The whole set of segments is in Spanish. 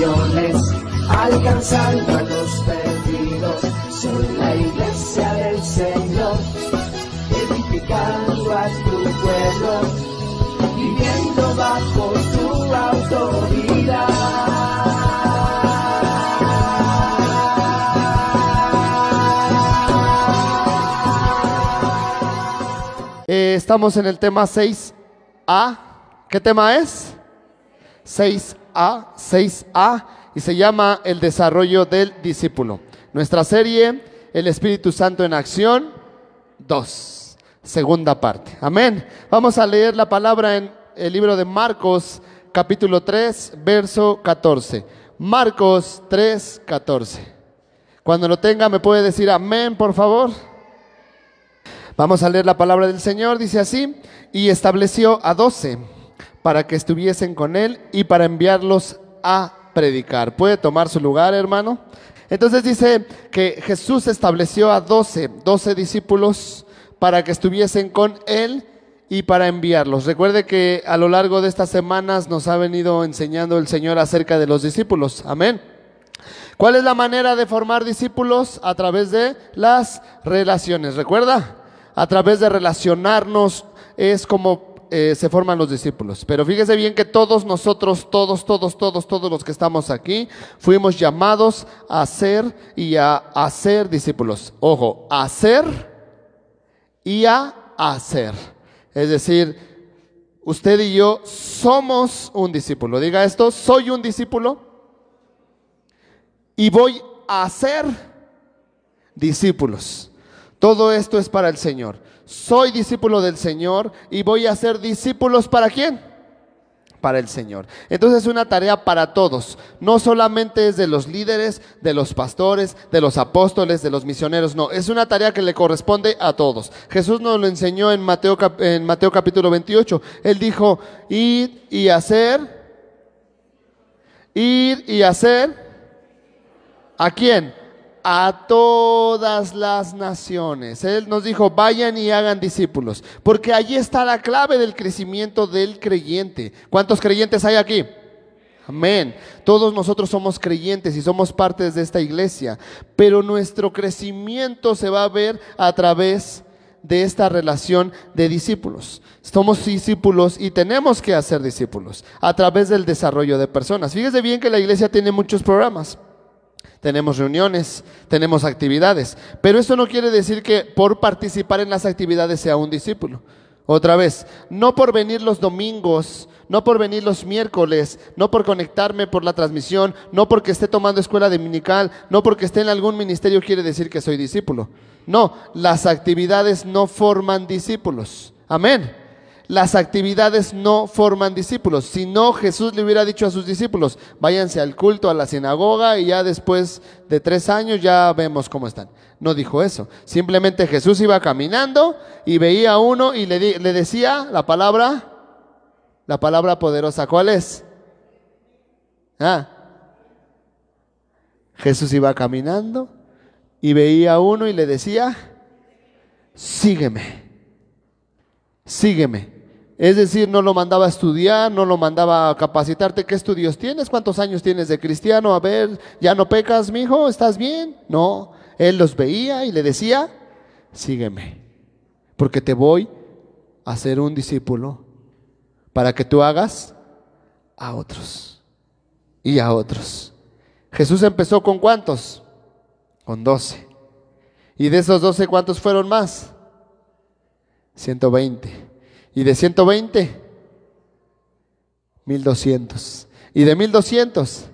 las naciones, alcanzando a los perdidos. Soy la iglesia del Señor, edificando a tu pueblo, viviendo bajo tu autoridad. Eh, estamos en el tema 6A. ¿Qué tema es? 6A, 6A, y se llama el desarrollo del discípulo. Nuestra serie, El Espíritu Santo en Acción, 2, segunda parte. Amén. Vamos a leer la palabra en el libro de Marcos, capítulo 3, verso 14. Marcos 3, 14. Cuando lo tenga, me puede decir amén, por favor. Vamos a leer la palabra del Señor, dice así, y estableció a doce para que estuviesen con él y para enviarlos a predicar. ¿Puede tomar su lugar, hermano? Entonces dice que Jesús estableció a doce, doce discípulos para que estuviesen con él y para enviarlos. Recuerde que a lo largo de estas semanas nos ha venido enseñando el Señor acerca de los discípulos. Amén. ¿Cuál es la manera de formar discípulos? A través de las relaciones. ¿Recuerda? A través de relacionarnos es como eh, se forman los discípulos. Pero fíjese bien que todos nosotros, todos, todos, todos, todos los que estamos aquí, fuimos llamados a ser y a hacer discípulos. Ojo, a ser y a hacer. Es decir, usted y yo somos un discípulo. Diga esto, soy un discípulo y voy a ser discípulos. Todo esto es para el Señor. Soy discípulo del Señor y voy a ser discípulos para quién? Para el Señor. Entonces es una tarea para todos. No solamente es de los líderes, de los pastores, de los apóstoles, de los misioneros. No, es una tarea que le corresponde a todos. Jesús nos lo enseñó en Mateo, en Mateo capítulo 28. Él dijo, ir y hacer, ir y hacer. ¿A quién? A todas las naciones. Él nos dijo, vayan y hagan discípulos, porque allí está la clave del crecimiento del creyente. ¿Cuántos creyentes hay aquí? Amén. Todos nosotros somos creyentes y somos partes de esta iglesia, pero nuestro crecimiento se va a ver a través de esta relación de discípulos. Somos discípulos y tenemos que hacer discípulos a través del desarrollo de personas. Fíjese bien que la iglesia tiene muchos programas tenemos reuniones, tenemos actividades. Pero eso no quiere decir que por participar en las actividades sea un discípulo. Otra vez, no por venir los domingos, no por venir los miércoles, no por conectarme por la transmisión, no porque esté tomando escuela dominical, no porque esté en algún ministerio quiere decir que soy discípulo. No, las actividades no forman discípulos. Amén las actividades no forman discípulos. Si no, Jesús le hubiera dicho a sus discípulos, váyanse al culto, a la sinagoga y ya después de tres años ya vemos cómo están. No dijo eso. Simplemente Jesús iba caminando y veía a uno y le, le decía la palabra, la palabra poderosa. ¿Cuál es? Ah. Jesús iba caminando y veía a uno y le decía, sígueme, sígueme. Es decir, no lo mandaba a estudiar, no lo mandaba a capacitarte. ¿Qué estudios tienes? ¿Cuántos años tienes de cristiano? A ver, ¿ya no pecas, mi hijo? ¿Estás bien? No. Él los veía y le decía, sígueme, porque te voy a ser un discípulo para que tú hagas a otros y a otros. Jesús empezó con cuántos? Con doce. Y de esos doce, ¿cuántos fueron más? 120. Y de 120, 1200. Y de 1200,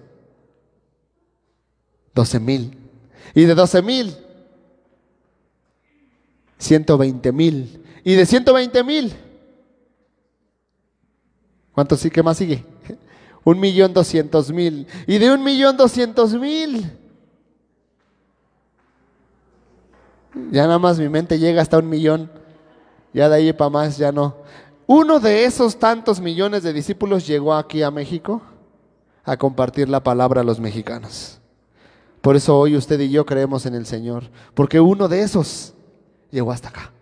12 mil. Y de 12 mil, 120 mil. Y de 120 mil, ¿cuánto sí que más sigue? Un millón doscientos mil. Y de un millón doscientos mil. Ya nada más mi mente llega hasta un millón. Ya de ahí para más ya no. Uno de esos tantos millones de discípulos llegó aquí a México a compartir la palabra a los mexicanos. Por eso hoy usted y yo creemos en el Señor, porque uno de esos llegó hasta acá.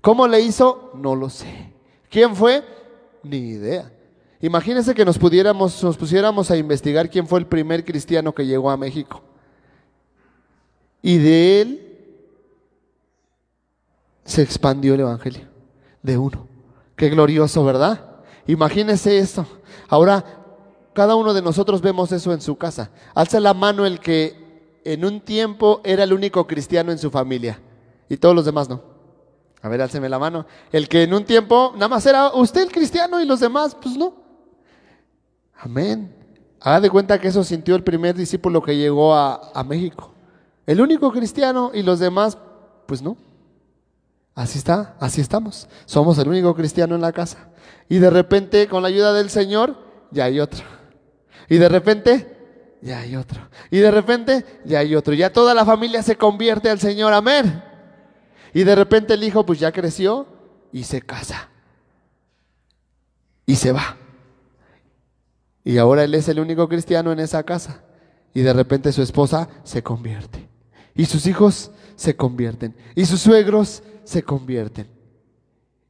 ¿Cómo le hizo? No lo sé. ¿Quién fue? Ni idea. Imagínense que nos pudiéramos, nos pusiéramos a investigar quién fue el primer cristiano que llegó a México. Y de él se expandió el evangelio. De uno. Qué glorioso, ¿verdad? Imagínense esto. Ahora, cada uno de nosotros vemos eso en su casa. Alza la mano el que en un tiempo era el único cristiano en su familia y todos los demás no. A ver, álceme la mano. El que en un tiempo nada más era usted el cristiano y los demás, pues no. Amén. Haga de cuenta que eso sintió el primer discípulo que llegó a, a México. El único cristiano y los demás, pues no. Así está, así estamos. Somos el único cristiano en la casa. Y de repente, con la ayuda del Señor, ya hay otro. Y de repente, ya hay otro. Y de repente, ya hay otro. Ya toda la familia se convierte al Señor. Amén. Y de repente el hijo, pues ya creció y se casa. Y se va. Y ahora él es el único cristiano en esa casa. Y de repente su esposa se convierte. Y sus hijos se convierten. Y sus suegros se convierten.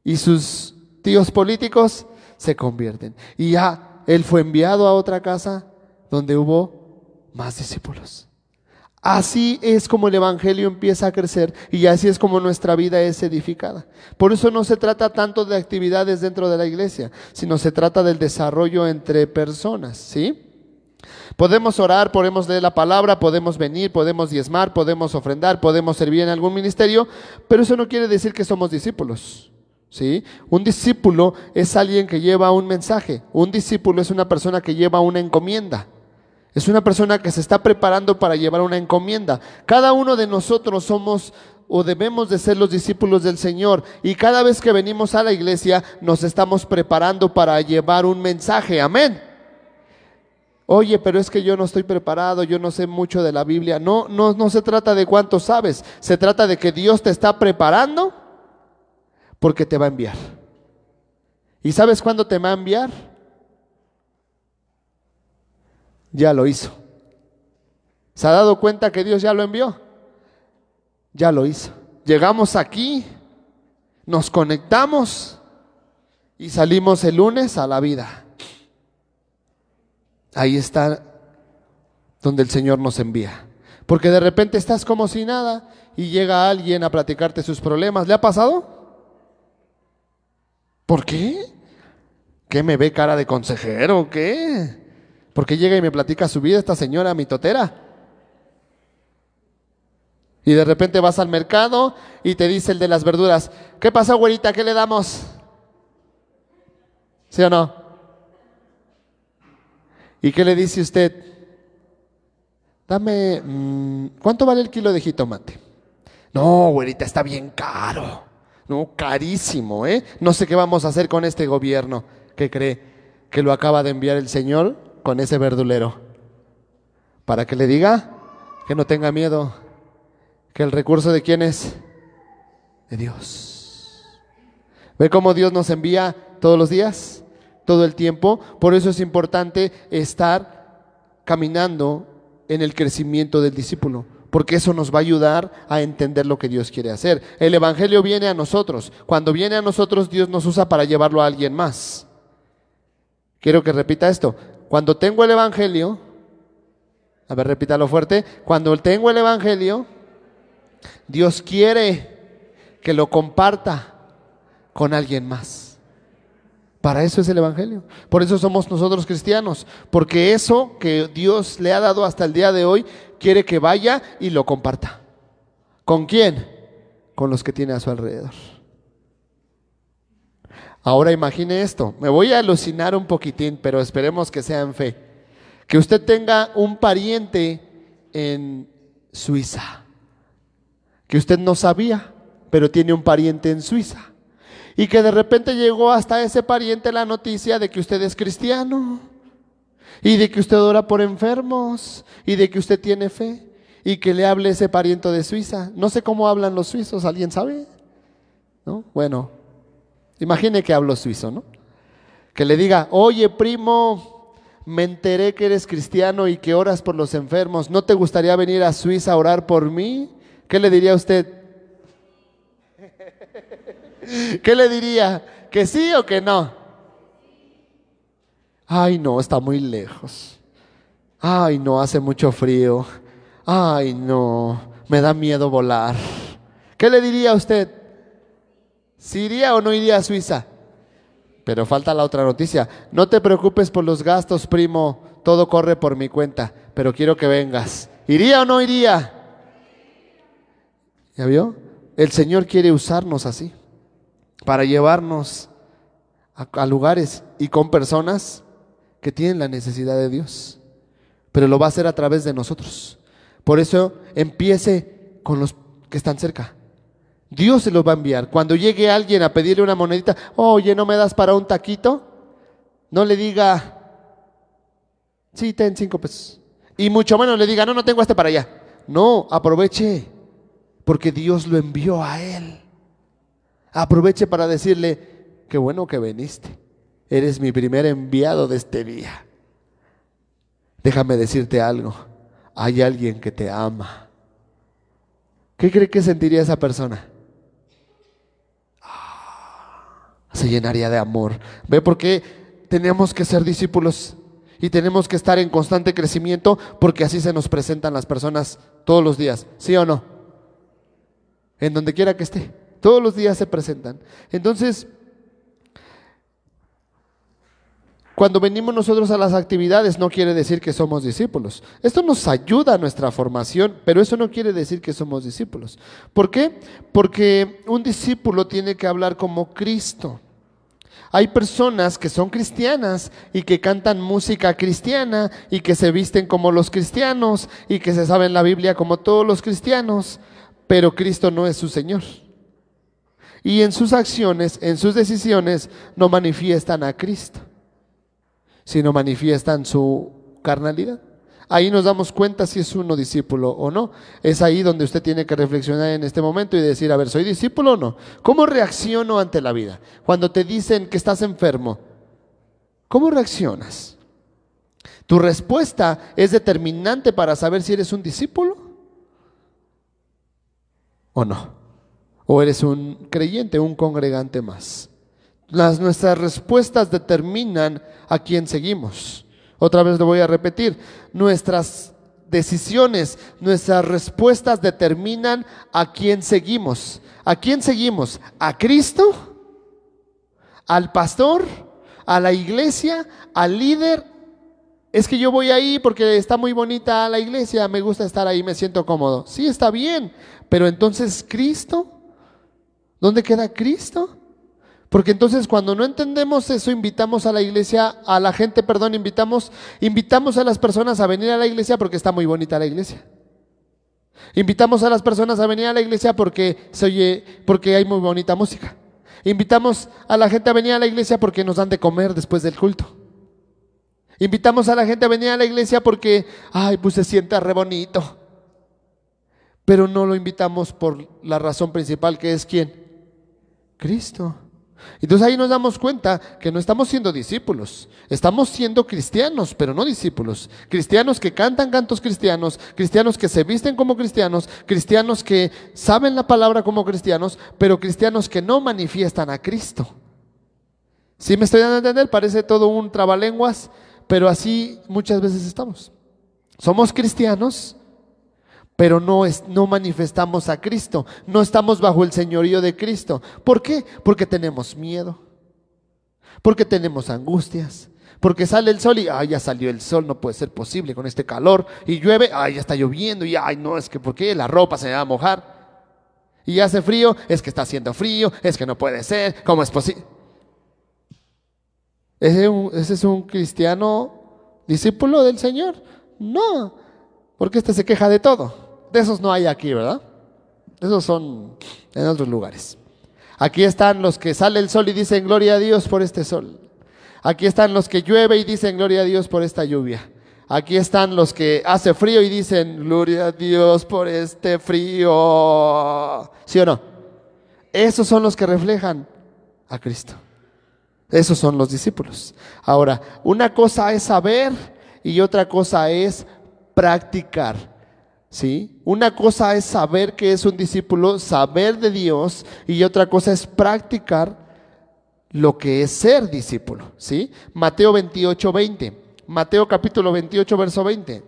Y sus tíos políticos se convierten. Y ya él fue enviado a otra casa donde hubo más discípulos. Así es como el Evangelio empieza a crecer y así es como nuestra vida es edificada. Por eso no se trata tanto de actividades dentro de la iglesia, sino se trata del desarrollo entre personas, ¿sí? Podemos orar, podemos leer la palabra, podemos venir, podemos diezmar, podemos ofrendar, podemos servir en algún ministerio, pero eso no quiere decir que somos discípulos. ¿Sí? Un discípulo es alguien que lleva un mensaje. Un discípulo es una persona que lleva una encomienda. Es una persona que se está preparando para llevar una encomienda. Cada uno de nosotros somos o debemos de ser los discípulos del Señor. Y cada vez que venimos a la iglesia nos estamos preparando para llevar un mensaje. Amén. Oye, pero es que yo no estoy preparado, yo no sé mucho de la Biblia. No, no, no se trata de cuánto sabes. Se trata de que Dios te está preparando porque te va a enviar. ¿Y sabes cuándo te va a enviar? Ya lo hizo. ¿Se ha dado cuenta que Dios ya lo envió? Ya lo hizo. Llegamos aquí, nos conectamos y salimos el lunes a la vida. Ahí está donde el Señor nos envía. Porque de repente estás como si nada y llega alguien a platicarte sus problemas. ¿Le ha pasado? ¿Por qué? ¿Qué me ve cara de consejero o qué? Llega y me platica su vida esta señora mitotera. Y de repente vas al mercado y te dice el de las verduras, ¿qué pasa, güerita? ¿Qué le damos? ¿Sí o no? ¿Y qué le dice usted? Dame, mm, ¿cuánto vale el kilo de jitomate? No, güerita, está bien caro. No, carísimo, ¿eh? No sé qué vamos a hacer con este gobierno. ¿Qué cree? ¿Que lo acaba de enviar el Señor? con ese verdulero. Para que le diga que no tenga miedo, que el recurso de quién es? De Dios. ¿Ve cómo Dios nos envía todos los días? Todo el tiempo. Por eso es importante estar caminando en el crecimiento del discípulo porque eso nos va a ayudar a entender lo que Dios quiere hacer. El Evangelio viene a nosotros. Cuando viene a nosotros, Dios nos usa para llevarlo a alguien más. Quiero que repita esto. Cuando tengo el Evangelio, a ver, repítalo fuerte, cuando tengo el Evangelio, Dios quiere que lo comparta con alguien más. Para eso es el Evangelio. Por eso somos nosotros cristianos. Porque eso que Dios le ha dado hasta el día de hoy, quiere que vaya y lo comparta. ¿Con quién? Con los que tiene a su alrededor. Ahora imagine esto, me voy a alucinar un poquitín, pero esperemos que sea en fe. Que usted tenga un pariente en Suiza, que usted no sabía, pero tiene un pariente en Suiza. Y que de repente llegó hasta ese pariente la noticia de que usted es cristiano. Y de que usted ora por enfermos, y de que usted tiene fe, y que le hable ese pariente de Suiza. No sé cómo hablan los suizos, ¿alguien sabe? ¿No? Bueno, imagine que hablo suizo, ¿no? Que le diga, oye primo, me enteré que eres cristiano y que oras por los enfermos. ¿No te gustaría venir a Suiza a orar por mí? ¿Qué le diría a usted? ¿Qué le diría? ¿Que sí o que no? Ay, no, está muy lejos. Ay, no, hace mucho frío. Ay, no, me da miedo volar. ¿Qué le diría a usted? ¿Si iría o no iría a Suiza? Pero falta la otra noticia. No te preocupes por los gastos, primo. Todo corre por mi cuenta. Pero quiero que vengas. ¿Iría o no iría? ¿Ya vio? El Señor quiere usarnos así. Para llevarnos a, lugares y con personas que tienen la necesidad de Dios. Pero lo va a hacer a través de nosotros. Por eso empiece con los que están cerca. Dios se los va a enviar. Cuando llegue alguien a pedirle una monedita, oye, ¿no me das para un taquito? No le diga, sí, ten cinco pesos. Y mucho menos le diga, no, no tengo este para allá. No, aproveche, porque Dios lo envió a él. Aproveche para decirle, qué bueno que viniste. Eres mi primer enviado de este día. Déjame decirte algo. Hay alguien que te ama. ¿Qué cree que sentiría esa persona? se llenaría de amor. ¿Ve por qué tenemos que ser discípulos y tenemos que estar en constante crecimiento? Porque así se nos presentan las personas todos los días, ¿sí o no? En donde quiera que esté, todos los días se presentan. Entonces, Cuando venimos nosotros a las actividades no quiere decir que somos discípulos. Esto nos ayuda a nuestra formación, pero eso no quiere decir que somos discípulos. ¿Por qué? Porque un discípulo tiene que hablar como Cristo. Hay personas que son cristianas y que cantan música cristiana y que se visten como los cristianos y que se saben la Biblia como todos los cristianos, pero Cristo no es su Señor. Y en sus acciones, en sus decisiones, no manifiestan a Cristo sino manifiestan su carnalidad. Ahí nos damos cuenta si es uno discípulo o no. Es ahí donde usted tiene que reflexionar en este momento y decir, a ver, ¿soy discípulo o no? ¿Cómo reacciono ante la vida? Cuando te dicen que estás enfermo, ¿cómo reaccionas? ¿Tu respuesta es determinante para saber si eres un discípulo o no? ¿O eres un creyente, un congregante más? Las, nuestras respuestas determinan a quién seguimos. Otra vez lo voy a repetir. Nuestras decisiones, nuestras respuestas determinan a quién seguimos. ¿A quién seguimos? ¿A Cristo? ¿Al pastor? ¿A la iglesia? ¿Al líder? Es que yo voy ahí porque está muy bonita la iglesia, me gusta estar ahí, me siento cómodo. Sí, está bien, pero entonces Cristo, ¿dónde queda Cristo? Porque entonces cuando no entendemos eso, invitamos a la iglesia, a la gente, perdón, invitamos, invitamos a las personas a venir a la iglesia porque está muy bonita la iglesia. Invitamos a las personas a venir a la iglesia porque se oye, porque hay muy bonita música. Invitamos a la gente a venir a la iglesia porque nos dan de comer después del culto. Invitamos a la gente a venir a la iglesia porque, ay, pues se sienta re bonito. Pero no lo invitamos por la razón principal que es quién? Cristo. Entonces ahí nos damos cuenta que no estamos siendo discípulos, estamos siendo cristianos, pero no discípulos. Cristianos que cantan cantos cristianos, cristianos que se visten como cristianos, cristianos que saben la palabra como cristianos, pero cristianos que no manifiestan a Cristo. Si me estoy dando a entender, parece todo un trabalenguas, pero así muchas veces estamos. Somos cristianos, pero no, es, no manifestamos a Cristo, no estamos bajo el señorío de Cristo. ¿Por qué? Porque tenemos miedo, porque tenemos angustias, porque sale el sol y, ay, ya salió el sol, no puede ser posible con este calor, y llueve, ay, ya está lloviendo, y, ay, no, es que, ¿por qué? La ropa se va a mojar. Y hace frío, es que está haciendo frío, es que no puede ser, ¿cómo es posible? ¿Ese, ¿Ese es un cristiano discípulo del Señor? No, porque este se queja de todo de esos no hay aquí, ¿verdad? Esos son en otros lugares. Aquí están los que sale el sol y dicen gloria a Dios por este sol. Aquí están los que llueve y dicen gloria a Dios por esta lluvia. Aquí están los que hace frío y dicen gloria a Dios por este frío. ¿Sí o no? Esos son los que reflejan a Cristo. Esos son los discípulos. Ahora, una cosa es saber y otra cosa es practicar. ¿Sí? Una cosa es saber que es un discípulo, saber de Dios, y otra cosa es practicar lo que es ser discípulo. ¿Sí? Mateo 28, 20. Mateo capítulo 28, verso 20.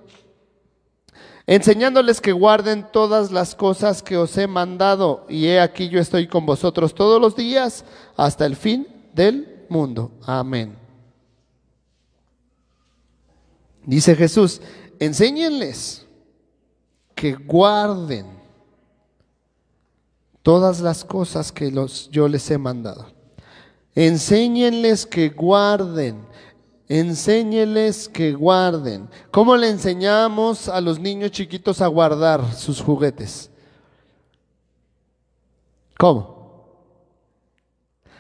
Enseñándoles que guarden todas las cosas que os he mandado, y he aquí yo estoy con vosotros todos los días hasta el fin del mundo. Amén. Dice Jesús, enséñenles que guarden todas las cosas que los, yo les he mandado. Enséñenles que guarden. Enséñenles que guarden. ¿Cómo le enseñamos a los niños chiquitos a guardar sus juguetes? ¿Cómo?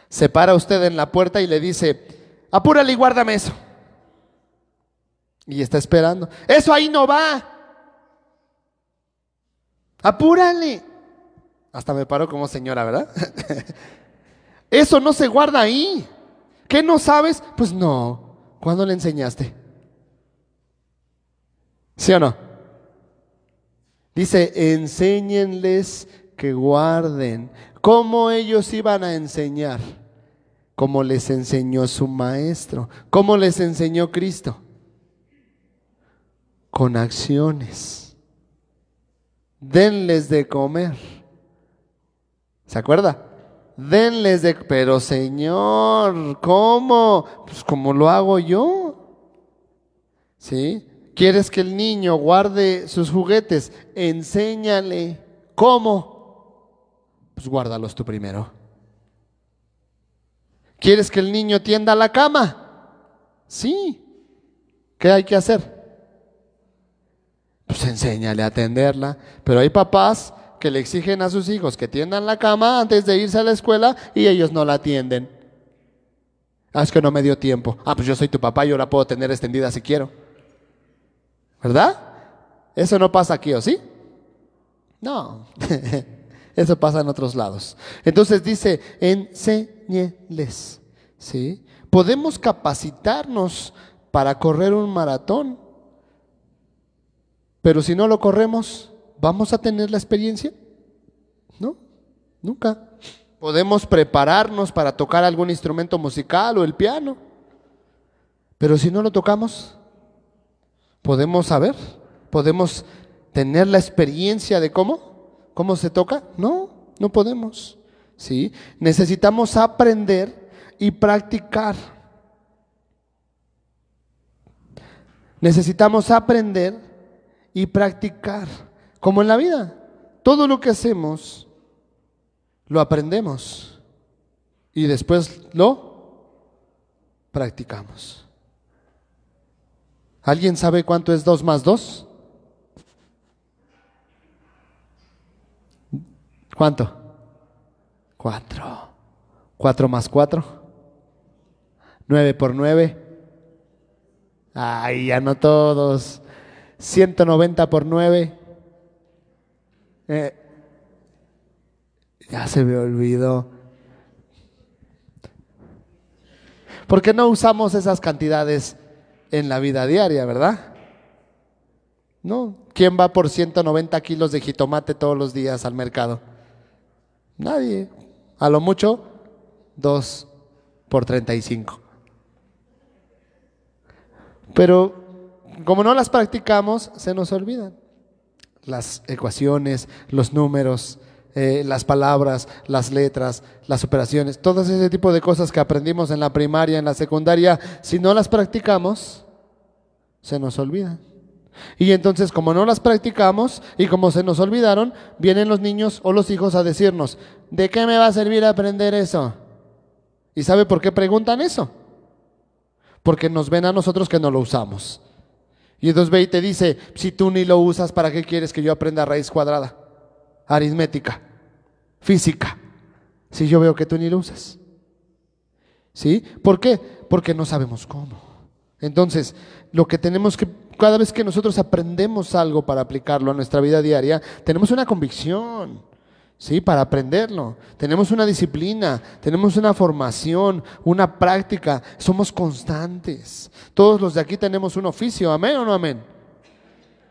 Se para usted en la puerta y le dice, apúrale y guárdame eso. Y está esperando. Eso ahí no va. Apúrale. Hasta me paro como señora, ¿verdad? Eso no se guarda ahí. ¿Qué no sabes? Pues no. ¿Cuándo le enseñaste? ¿Sí o no? Dice, enséñenles que guarden. ¿Cómo ellos iban a enseñar? Como les enseñó su maestro. ¿Cómo les enseñó Cristo? Con acciones. Denles de comer. ¿Se acuerda? Denles de... Pero Señor, ¿cómo? Pues como lo hago yo. ¿Sí? ¿Quieres que el niño guarde sus juguetes? Enséñale. ¿Cómo? Pues guárdalos tú primero. ¿Quieres que el niño tienda la cama? Sí. ¿Qué hay que hacer? Pues enséñale a tenderla. Pero hay papás que le exigen a sus hijos que tiendan la cama antes de irse a la escuela y ellos no la atienden. Ah, es que no me dio tiempo. Ah, pues yo soy tu papá, yo la puedo tener extendida si quiero. ¿Verdad? Eso no pasa aquí, ¿o sí? No. Eso pasa en otros lados. Entonces dice, enséñeles. ¿Sí? Podemos capacitarnos para correr un maratón, pero si no lo corremos, ¿vamos a tener la experiencia? No, nunca. Podemos prepararnos para tocar algún instrumento musical o el piano, pero si no lo tocamos, ¿podemos saber? ¿Podemos tener la experiencia de cómo? ¿Cómo se toca? No, no podemos. ¿sí? Necesitamos aprender y practicar. Necesitamos aprender y practicar. Como en la vida. Todo lo que hacemos lo aprendemos y después lo practicamos. ¿Alguien sabe cuánto es 2 más 2? ¿Cuánto? Cuatro. Cuatro más cuatro. Nueve por nueve. Ay, ya no todos. 190 por nueve. Eh, ya se me olvidó. ¿Por qué no usamos esas cantidades en la vida diaria, verdad? No. ¿Quién va por 190 kilos de jitomate todos los días al mercado? Nadie. A lo mucho, dos por 35. Pero como no las practicamos, se nos olvidan. Las ecuaciones, los números, eh, las palabras, las letras, las operaciones, todo ese tipo de cosas que aprendimos en la primaria, en la secundaria, si no las practicamos, se nos olvidan. Y entonces, como no las practicamos y como se nos olvidaron, vienen los niños o los hijos a decirnos, ¿de qué me va a servir aprender eso? ¿Y sabe por qué preguntan eso? Porque nos ven a nosotros que no lo usamos. Y entonces ve y te dice, si tú ni lo usas, ¿para qué quieres que yo aprenda raíz cuadrada? Aritmética, física, si yo veo que tú ni lo usas. ¿Sí? ¿Por qué? Porque no sabemos cómo. Entonces, lo que tenemos que, cada vez que nosotros aprendemos algo para aplicarlo a nuestra vida diaria, tenemos una convicción. ¿Sí? Para aprenderlo. Tenemos una disciplina, tenemos una formación, una práctica, somos constantes. Todos los de aquí tenemos un oficio, amén o no amén.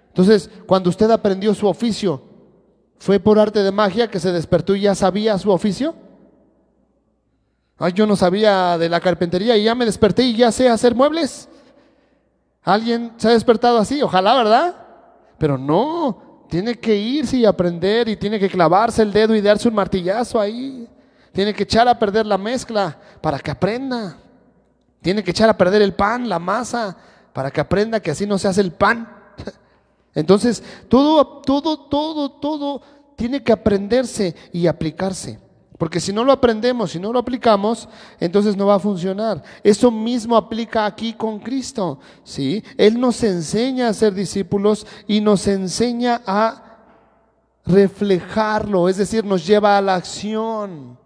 Entonces, cuando usted aprendió su oficio, ¿fue por arte de magia que se despertó y ya sabía su oficio? Ay, yo no sabía de la carpintería y ya me desperté y ya sé hacer muebles. ¿Alguien se ha despertado así? Ojalá, ¿verdad? Pero no, tiene que irse y aprender y tiene que clavarse el dedo y darse un martillazo ahí. Tiene que echar a perder la mezcla para que aprenda. Tiene que echar a perder el pan, la masa, para que aprenda que así no se hace el pan. Entonces, todo, todo, todo, todo tiene que aprenderse y aplicarse. Porque si no lo aprendemos, si no lo aplicamos, entonces no va a funcionar. Eso mismo aplica aquí con Cristo, ¿sí? Él nos enseña a ser discípulos y nos enseña a reflejarlo, es decir, nos lleva a la acción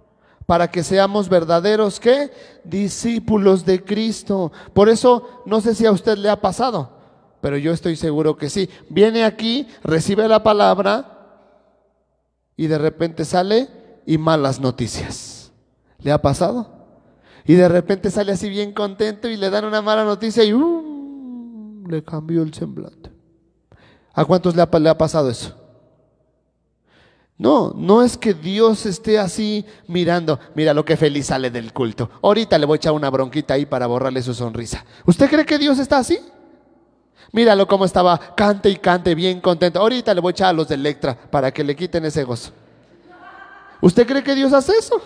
para que seamos verdaderos, ¿qué? Discípulos de Cristo. Por eso, no sé si a usted le ha pasado, pero yo estoy seguro que sí. Viene aquí, recibe la palabra y de repente sale y malas noticias. ¿Le ha pasado? Y de repente sale así bien contento y le dan una mala noticia y uh, le cambió el semblante. ¿A cuántos le ha, pasado eso? No, no es que Dios esté así mirando, mira lo que feliz sale del culto. Ahorita le voy a echar una bronquita ahí para borrarle su sonrisa. ¿Usted cree que Dios está así? Míralo cómo estaba, cante y cante, bien contento. Ahorita le voy a echar a los de Electra para que le quiten ese gozo. ¿Usted cree que Dios hace eso?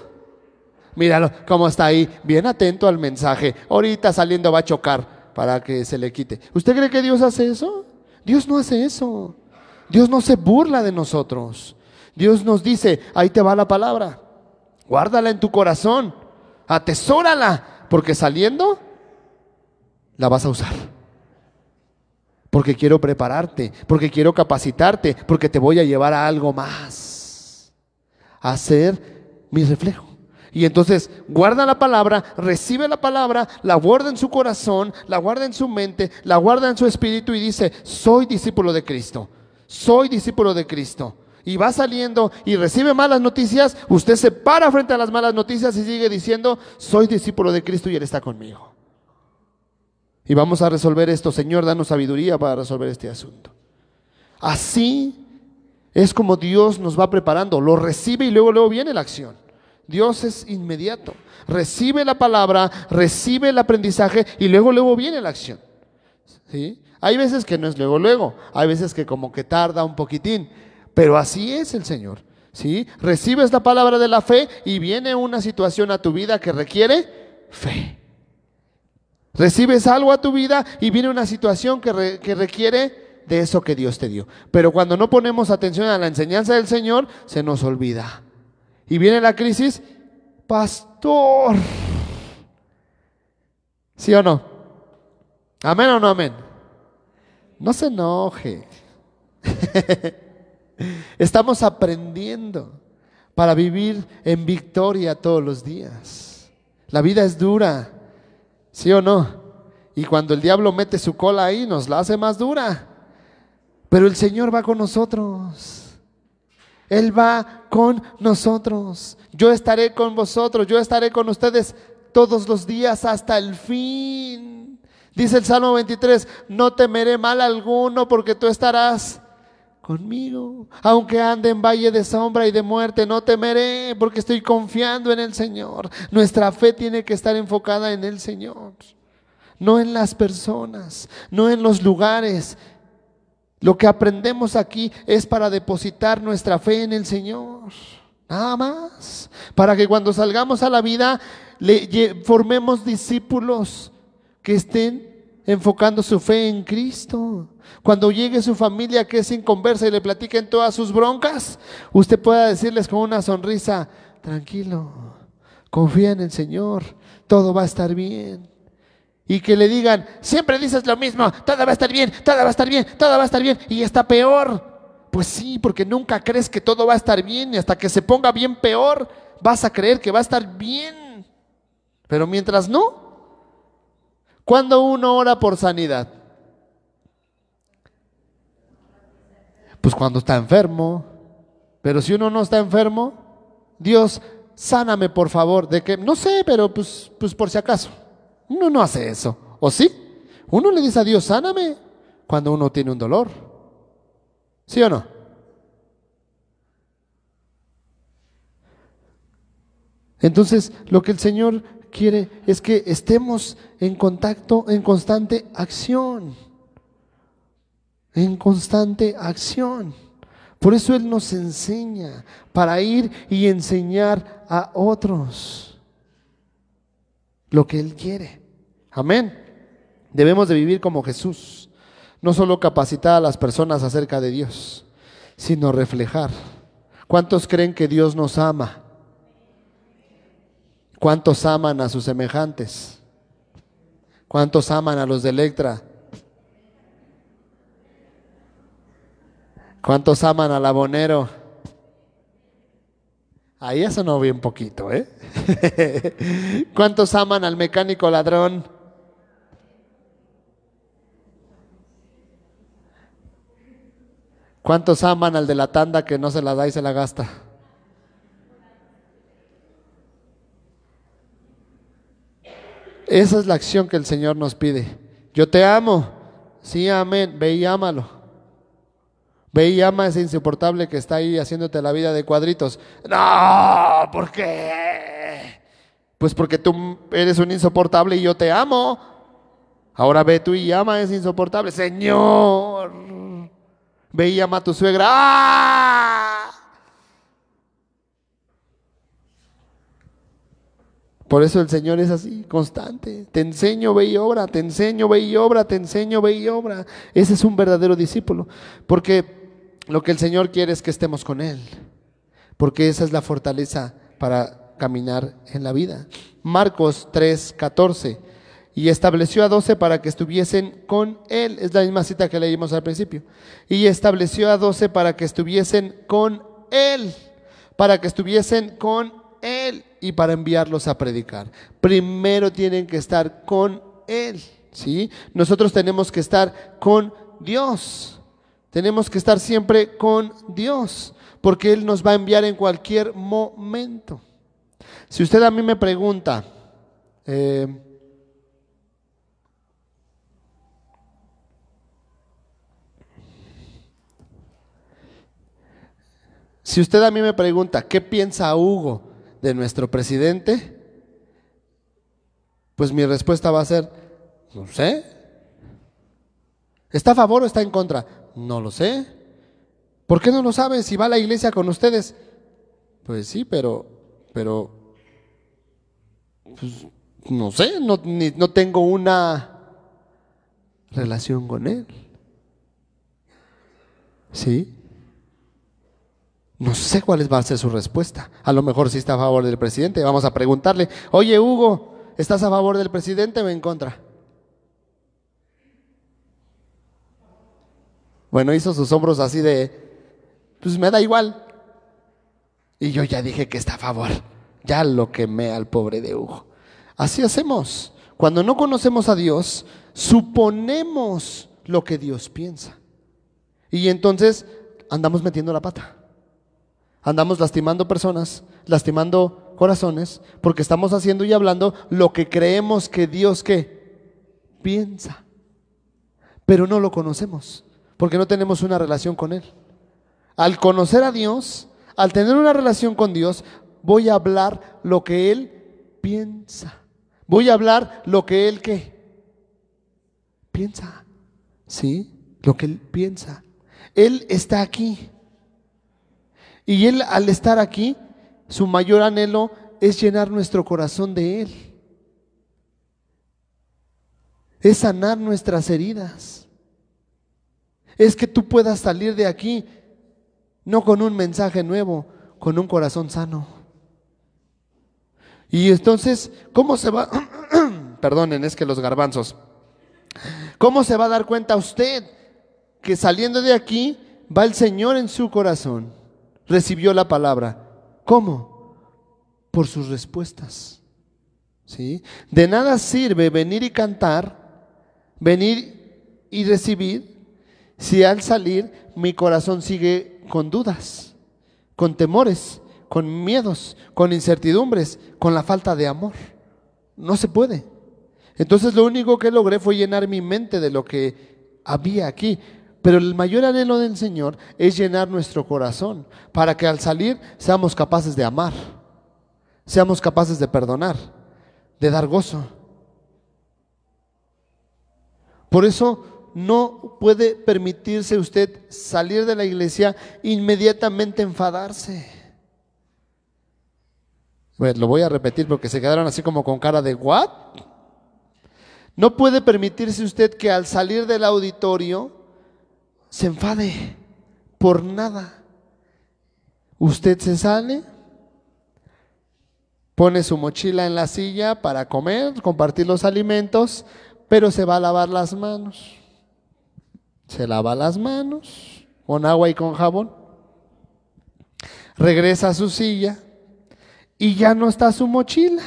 Míralo cómo está ahí, bien atento al mensaje. Ahorita saliendo va a chocar para que se le quite. ¿Usted cree que Dios hace eso? Dios no hace eso. Dios no se burla de nosotros. Dios nos dice, ahí te va la palabra. Guárdala en tu corazón. Atesórala. Porque saliendo la vas a usar. Porque quiero prepararte. Porque quiero capacitarte. Porque te voy a llevar a algo más a ser mi reflejo. Y entonces guarda la palabra, recibe la palabra, la guarda en su corazón, la guarda en su mente, la guarda en su espíritu y dice, soy discípulo de Cristo, soy discípulo de Cristo. Y va saliendo y recibe malas noticias, usted se para frente a las malas noticias y sigue diciendo, soy discípulo de Cristo y Él está conmigo. Y vamos a resolver esto, Señor, danos sabiduría para resolver este asunto. Así es como Dios nos va preparando, lo recibe y luego, luego viene la acción. Dios es inmediato. Recibe la palabra, recibe el aprendizaje y luego, luego viene la acción. ¿Sí? Hay veces que no es luego, luego. Hay veces que como que tarda un poquitín. Pero así es el Señor. ¿Sí? Recibes la palabra de la fe y viene una situación a tu vida que requiere fe. Recibes algo a tu vida y viene una situación que, que requiere de eso que Dios te dio. Pero cuando no ponemos atención a la enseñanza del Señor, se nos olvida. Y viene la crisis, pastor. ¿Sí o no? ¿Amén o no amén? No se enoje. Estamos aprendiendo para vivir en victoria todos los días. La vida es dura, ¿sí o no? Y cuando el diablo mete su cola ahí, nos la hace más dura. Pero el Señor va con nosotros. Él va con nosotros. Yo estaré con vosotros, yo estaré con ustedes todos los días hasta el fin. Dice el Salmo 23, no temeré mal alguno porque tú estarás conmigo. Aunque ande en valle de sombra y de muerte, no temeré porque estoy confiando en el Señor. Nuestra fe tiene que estar enfocada en el Señor, no en las personas, no en los lugares, lo que aprendemos aquí es para depositar nuestra fe en el Señor. Nada más. Para que cuando salgamos a la vida le, formemos discípulos que estén enfocando su fe en Cristo. Cuando llegue su familia que es inconversa y le platiquen todas sus broncas, usted pueda decirles con una sonrisa, tranquilo, confía en el Señor, todo va a estar bien y que le digan, siempre dices lo mismo, todo va a estar bien, todo va a estar bien, todo va a estar bien, y está peor. Pues sí, porque nunca crees que todo va a estar bien y hasta que se ponga bien peor, vas a creer que va a estar bien. Pero mientras no, cuando uno ora por sanidad? Pues cuando está enfermo. Pero si uno no está enfermo, Dios, sáname por favor. De que, no sé, pero pues, pues por si acaso. Uno no hace eso. ¿O sí? Uno le dice a Dios, sáname cuando uno tiene un dolor. ¿Sí o no? Entonces, lo que el Señor quiere es que estemos en contacto, en constante acción. En constante acción. Por eso Él nos enseña para ir y enseñar a otros lo que Él quiere. Amén. Debemos de vivir como Jesús. No solo capacitar a las personas acerca de Dios, sino reflejar. ¿Cuántos creen que Dios nos ama? ¿Cuántos aman a sus semejantes? ¿Cuántos aman a los de Electra? ¿Cuántos aman al abonero? Ahí eso no bien poquito, ¿eh? ¿Cuántos aman al mecánico ladrón? ¿Cuántos aman al de la tanda que no se la da y se la gasta? Esa es la acción que el Señor nos pide. Yo te amo. Sí, amén. Ve y ámalo. Ve y ama a ese insoportable que está ahí haciéndote la vida de cuadritos. No, ¿por qué? Pues porque tú eres un insoportable y yo te amo. Ahora ve tú y ama a ese insoportable. Señor, ve y ama a tu suegra. ¡Ah! Por eso el Señor es así, constante. Te enseño, ve y obra, te enseño, ve y obra, te enseño, ve y obra. Ese es un verdadero discípulo. Porque lo que el Señor quiere es que estemos con Él. Porque esa es la fortaleza para caminar en la vida. Marcos 3, 14. Y estableció a doce para que estuviesen con Él. Es la misma cita que leímos al principio. Y estableció a doce para que estuviesen con Él. Para que estuviesen con él y para enviarlos a predicar. Primero tienen que estar con Él, ¿sí? Nosotros tenemos que estar con Dios. Tenemos que estar siempre con Dios, porque Él nos va a enviar en cualquier momento. Si usted a mí me pregunta, eh, si usted a mí me pregunta, ¿qué piensa Hugo? de nuestro presidente? Pues mi respuesta va a ser, no sé. ¿Está a favor o está en contra? No lo sé. ¿Por qué no lo sabe si va a la iglesia con ustedes? Pues sí, pero, pero, pues, no sé, no, no tengo una relación con él. ¿Sí? No sé cuál va a ser su respuesta. A lo mejor sí está a favor del presidente. Vamos a preguntarle, oye Hugo, ¿estás a favor del presidente o en contra? Bueno, hizo sus hombros así de, pues me da igual. Y yo ya dije que está a favor. Ya lo quemé al pobre de Hugo. Así hacemos. Cuando no conocemos a Dios, suponemos lo que Dios piensa. Y entonces andamos metiendo la pata. Andamos lastimando personas, lastimando corazones, porque estamos haciendo y hablando lo que creemos que Dios que piensa. Pero no lo conocemos, porque no tenemos una relación con Él. Al conocer a Dios, al tener una relación con Dios, voy a hablar lo que Él piensa. Voy a hablar lo que Él que piensa. ¿Sí? Lo que Él piensa. Él está aquí. Y Él al estar aquí, su mayor anhelo es llenar nuestro corazón de Él. Es sanar nuestras heridas. Es que tú puedas salir de aquí no con un mensaje nuevo, con un corazón sano. Y entonces, ¿cómo se va? Perdonen, es que los garbanzos. ¿Cómo se va a dar cuenta usted que saliendo de aquí va el Señor en su corazón? Recibió la palabra. ¿Cómo? Por sus respuestas. ¿sí? De nada sirve venir y cantar, venir y recibir, si al salir mi corazón sigue con dudas, con temores, con miedos, con incertidumbres, con la falta de amor. No se puede. Entonces lo único que logré fue llenar mi mente de lo que había aquí. Pero el mayor anhelo del Señor es llenar nuestro corazón para que al salir seamos capaces de amar, seamos capaces de perdonar, de dar gozo. Por eso no puede permitirse usted salir de la iglesia inmediatamente enfadarse. Bueno, lo voy a repetir porque se quedaron así como con cara de ¿what? No puede permitirse usted que al salir del auditorio se enfade por nada. Usted se sale, pone su mochila en la silla para comer, compartir los alimentos, pero se va a lavar las manos. Se lava las manos con agua y con jabón. Regresa a su silla y ya no está su mochila.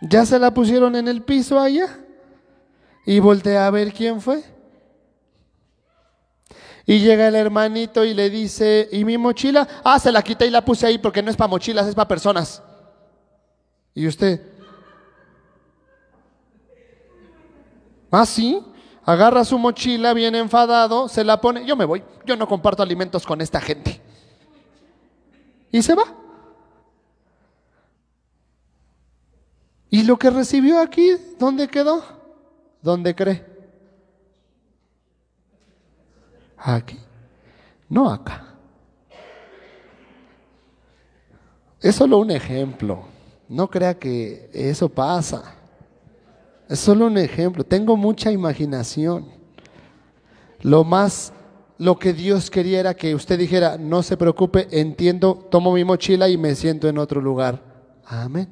Ya se la pusieron en el piso allá y voltea a ver quién fue. Y llega el hermanito y le dice, ¿y mi mochila? Ah, se la quité y la puse ahí porque no es para mochilas, es para personas. Y usted, ¿ah, sí? Agarra su mochila bien enfadado, se la pone, yo me voy, yo no comparto alimentos con esta gente. Y se va. ¿Y lo que recibió aquí, dónde quedó? ¿Dónde cree? Aquí, no acá. Es solo un ejemplo. No crea que eso pasa. Es solo un ejemplo. Tengo mucha imaginación. Lo más, lo que Dios quería era que usted dijera, no se preocupe, entiendo, tomo mi mochila y me siento en otro lugar. Amén.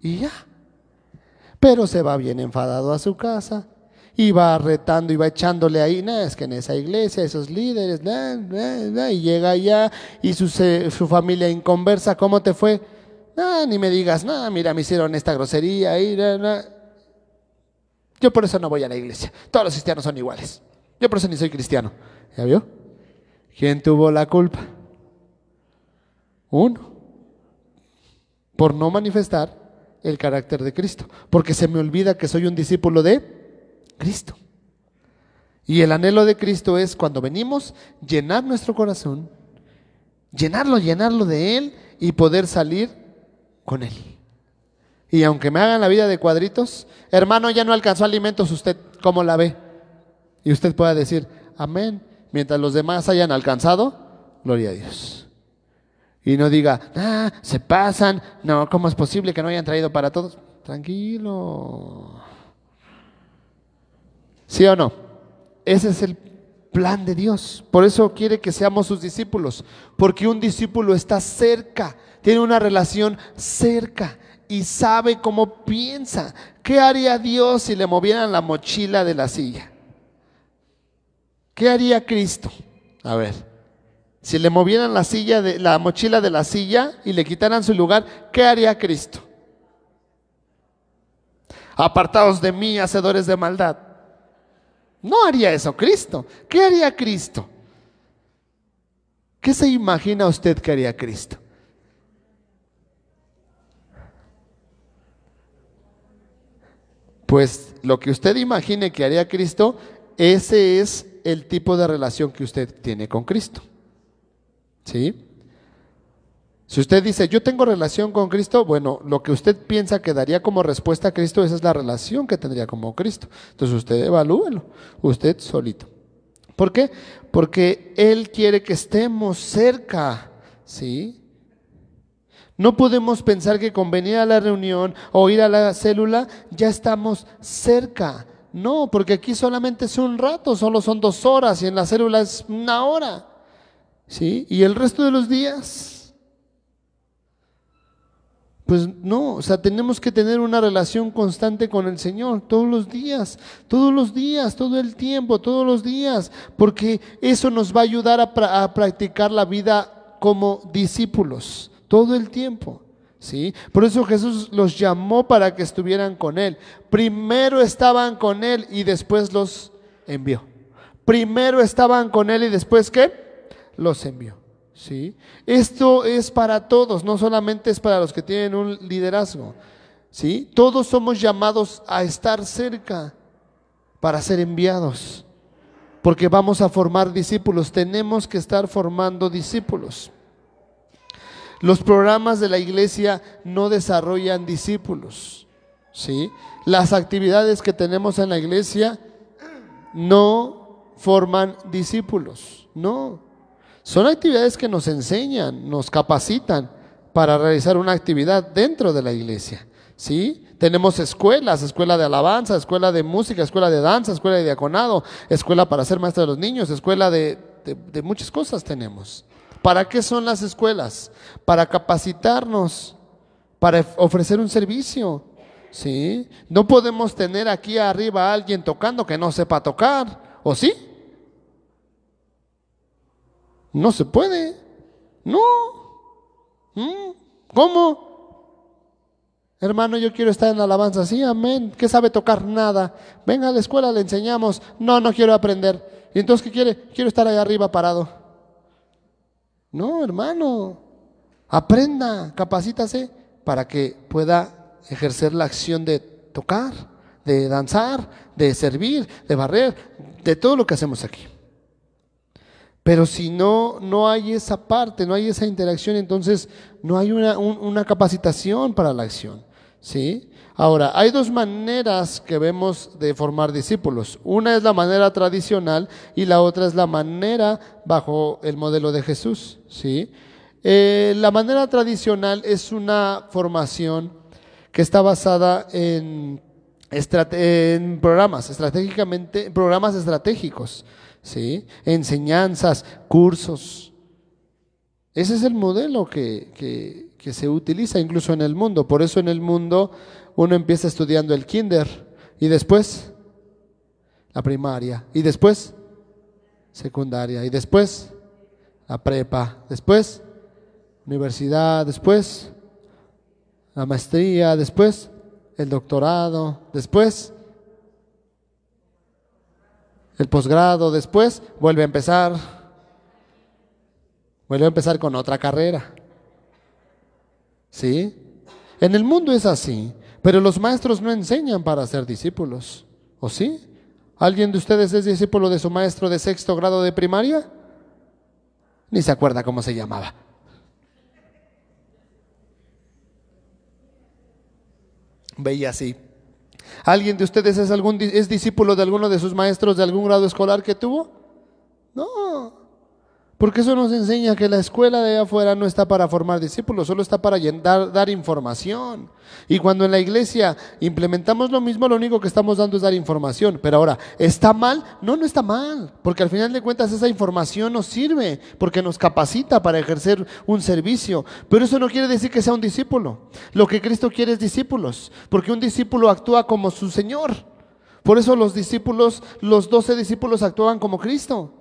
Y ya. Pero se va bien enfadado a su casa, y va retando y va echándole ahí, no, es que en esa iglesia, esos líderes, y llega allá y su, su familia inconversa, ¿cómo te fue? No, ni me digas, no, mira, me hicieron esta grosería ahí, yo por eso no voy a la iglesia, todos los cristianos son iguales, yo por eso ni soy cristiano, ¿ya vio? ¿Quién tuvo la culpa? Uno, por no manifestar el carácter de Cristo, porque se me olvida que soy un discípulo de Cristo. Y el anhelo de Cristo es cuando venimos, llenar nuestro corazón, llenarlo, llenarlo de Él y poder salir con Él. Y aunque me hagan la vida de cuadritos, hermano, ya no alcanzó alimentos, usted cómo la ve. Y usted pueda decir, amén, mientras los demás hayan alcanzado, gloria a Dios. Y no diga, ah, se pasan, no, ¿cómo es posible que no hayan traído para todos? Tranquilo. ¿Sí o no? Ese es el plan de Dios. Por eso quiere que seamos sus discípulos. Porque un discípulo está cerca, tiene una relación cerca y sabe cómo piensa. ¿Qué haría Dios si le movieran la mochila de la silla? ¿Qué haría Cristo? A ver, si le movieran la silla de la mochila de la silla y le quitaran su lugar, ¿qué haría Cristo? Apartados de mí, hacedores de maldad. No haría eso Cristo. ¿Qué haría Cristo? ¿Qué se imagina usted que haría Cristo? Pues lo que usted imagine que haría Cristo, ese es el tipo de relación que usted tiene con Cristo. ¿Sí? Si usted dice, yo tengo relación con Cristo, bueno, lo que usted piensa que daría como respuesta a Cristo, esa es la relación que tendría como Cristo. Entonces usted evalúelo, usted solito. ¿Por qué? Porque Él quiere que estemos cerca, ¿sí? No podemos pensar que con venir a la reunión o ir a la célula ya estamos cerca. No, porque aquí solamente es un rato, solo son dos horas y en la célula es una hora. ¿Sí? Y el resto de los días pues no, o sea, tenemos que tener una relación constante con el Señor todos los días, todos los días, todo el tiempo, todos los días, porque eso nos va a ayudar a, practicar la vida como discípulos, todo el tiempo. ¿Sí? Por eso Jesús los llamó para que estuvieran con Él. Primero estaban con Él y después los envió. Primero estaban con Él y después ¿qué? Los envió. ¿Sí? Esto es para todos, no solamente es para los que tienen un liderazgo. ¿Sí? Todos somos llamados a estar cerca para ser enviados. Porque vamos a formar discípulos. Tenemos que estar formando discípulos. Los programas de la iglesia no desarrollan discípulos. ¿sí? Las actividades que tenemos en la iglesia no forman discípulos. No. Son actividades que nos enseñan, nos capacitan para realizar una actividad dentro de la iglesia. ¿Sí? Tenemos escuelas, escuela de alabanza, escuela de música, escuela de danza, escuela de diaconado, escuela para ser maestro de los niños, escuela de, de, de muchas cosas tenemos. ¿Para qué son las escuelas? Para capacitarnos, para ofrecer un servicio. ¿Sí? No podemos tener aquí arriba a alguien tocando que no sepa tocar, ¿o sí? No se puede. No. ¿Mm? ¿Cómo? Hermano, yo quiero estar en la alabanza. Sí, amén. ¿Qué sabe tocar? Nada. Venga a la escuela, le enseñamos. No, no quiero aprender. ¿Y entonces qué quiere? Quiero estar ahí arriba parado. No, hermano, aprenda, capacítase para que pueda ejercer la acción de tocar, de danzar, de servir, de barrer, de todo lo que hacemos aquí. Pero si no, no hay esa parte, no hay esa interacción, entonces no hay una, una capacitación para la acción. ¿sí? Ahora, hay dos maneras que vemos de formar discípulos. Una es la manera tradicional y la otra es la manera bajo el modelo de Jesús. ¿sí? Eh, la manera tradicional es una formación que está basada en, en programas, estratégicamente, programas estratégicos, ¿sí? enseñanzas, cursos. Ese es el modelo que, que, que se utiliza incluso en el mundo. Por eso en el mundo uno empieza estudiando el kinder y después la primaria y después secundaria y después la prepa, después universidad, después la maestría, después el doctorado, después el posgrado, después vuelve a empezar, vuelve a empezar con otra carrera. ¿Sí? En el mundo es así. Pero los maestros no enseñan para ser discípulos, ¿o sí? ¿Alguien de ustedes es discípulo de su maestro de sexto grado de primaria? Ni se acuerda cómo se llamaba. Veía así. ¿Alguien de ustedes es, algún, es discípulo de alguno de sus maestros de algún grado escolar que tuvo? No. Porque eso nos enseña que la escuela de afuera no está para formar discípulos, solo está para dar, dar, información. Y cuando en la iglesia implementamos lo mismo, lo único que estamos dando es dar información. Pero ahora, ¿está mal? No, no está mal. Porque al final de cuentas esa información nos sirve, porque nos capacita para ejercer un servicio. Pero eso no quiere decir que sea un discípulo. Lo que Cristo quiere es discípulos, porque un discípulo actúa como su Señor. Por eso los discípulos, los doce discípulos actúan como Cristo.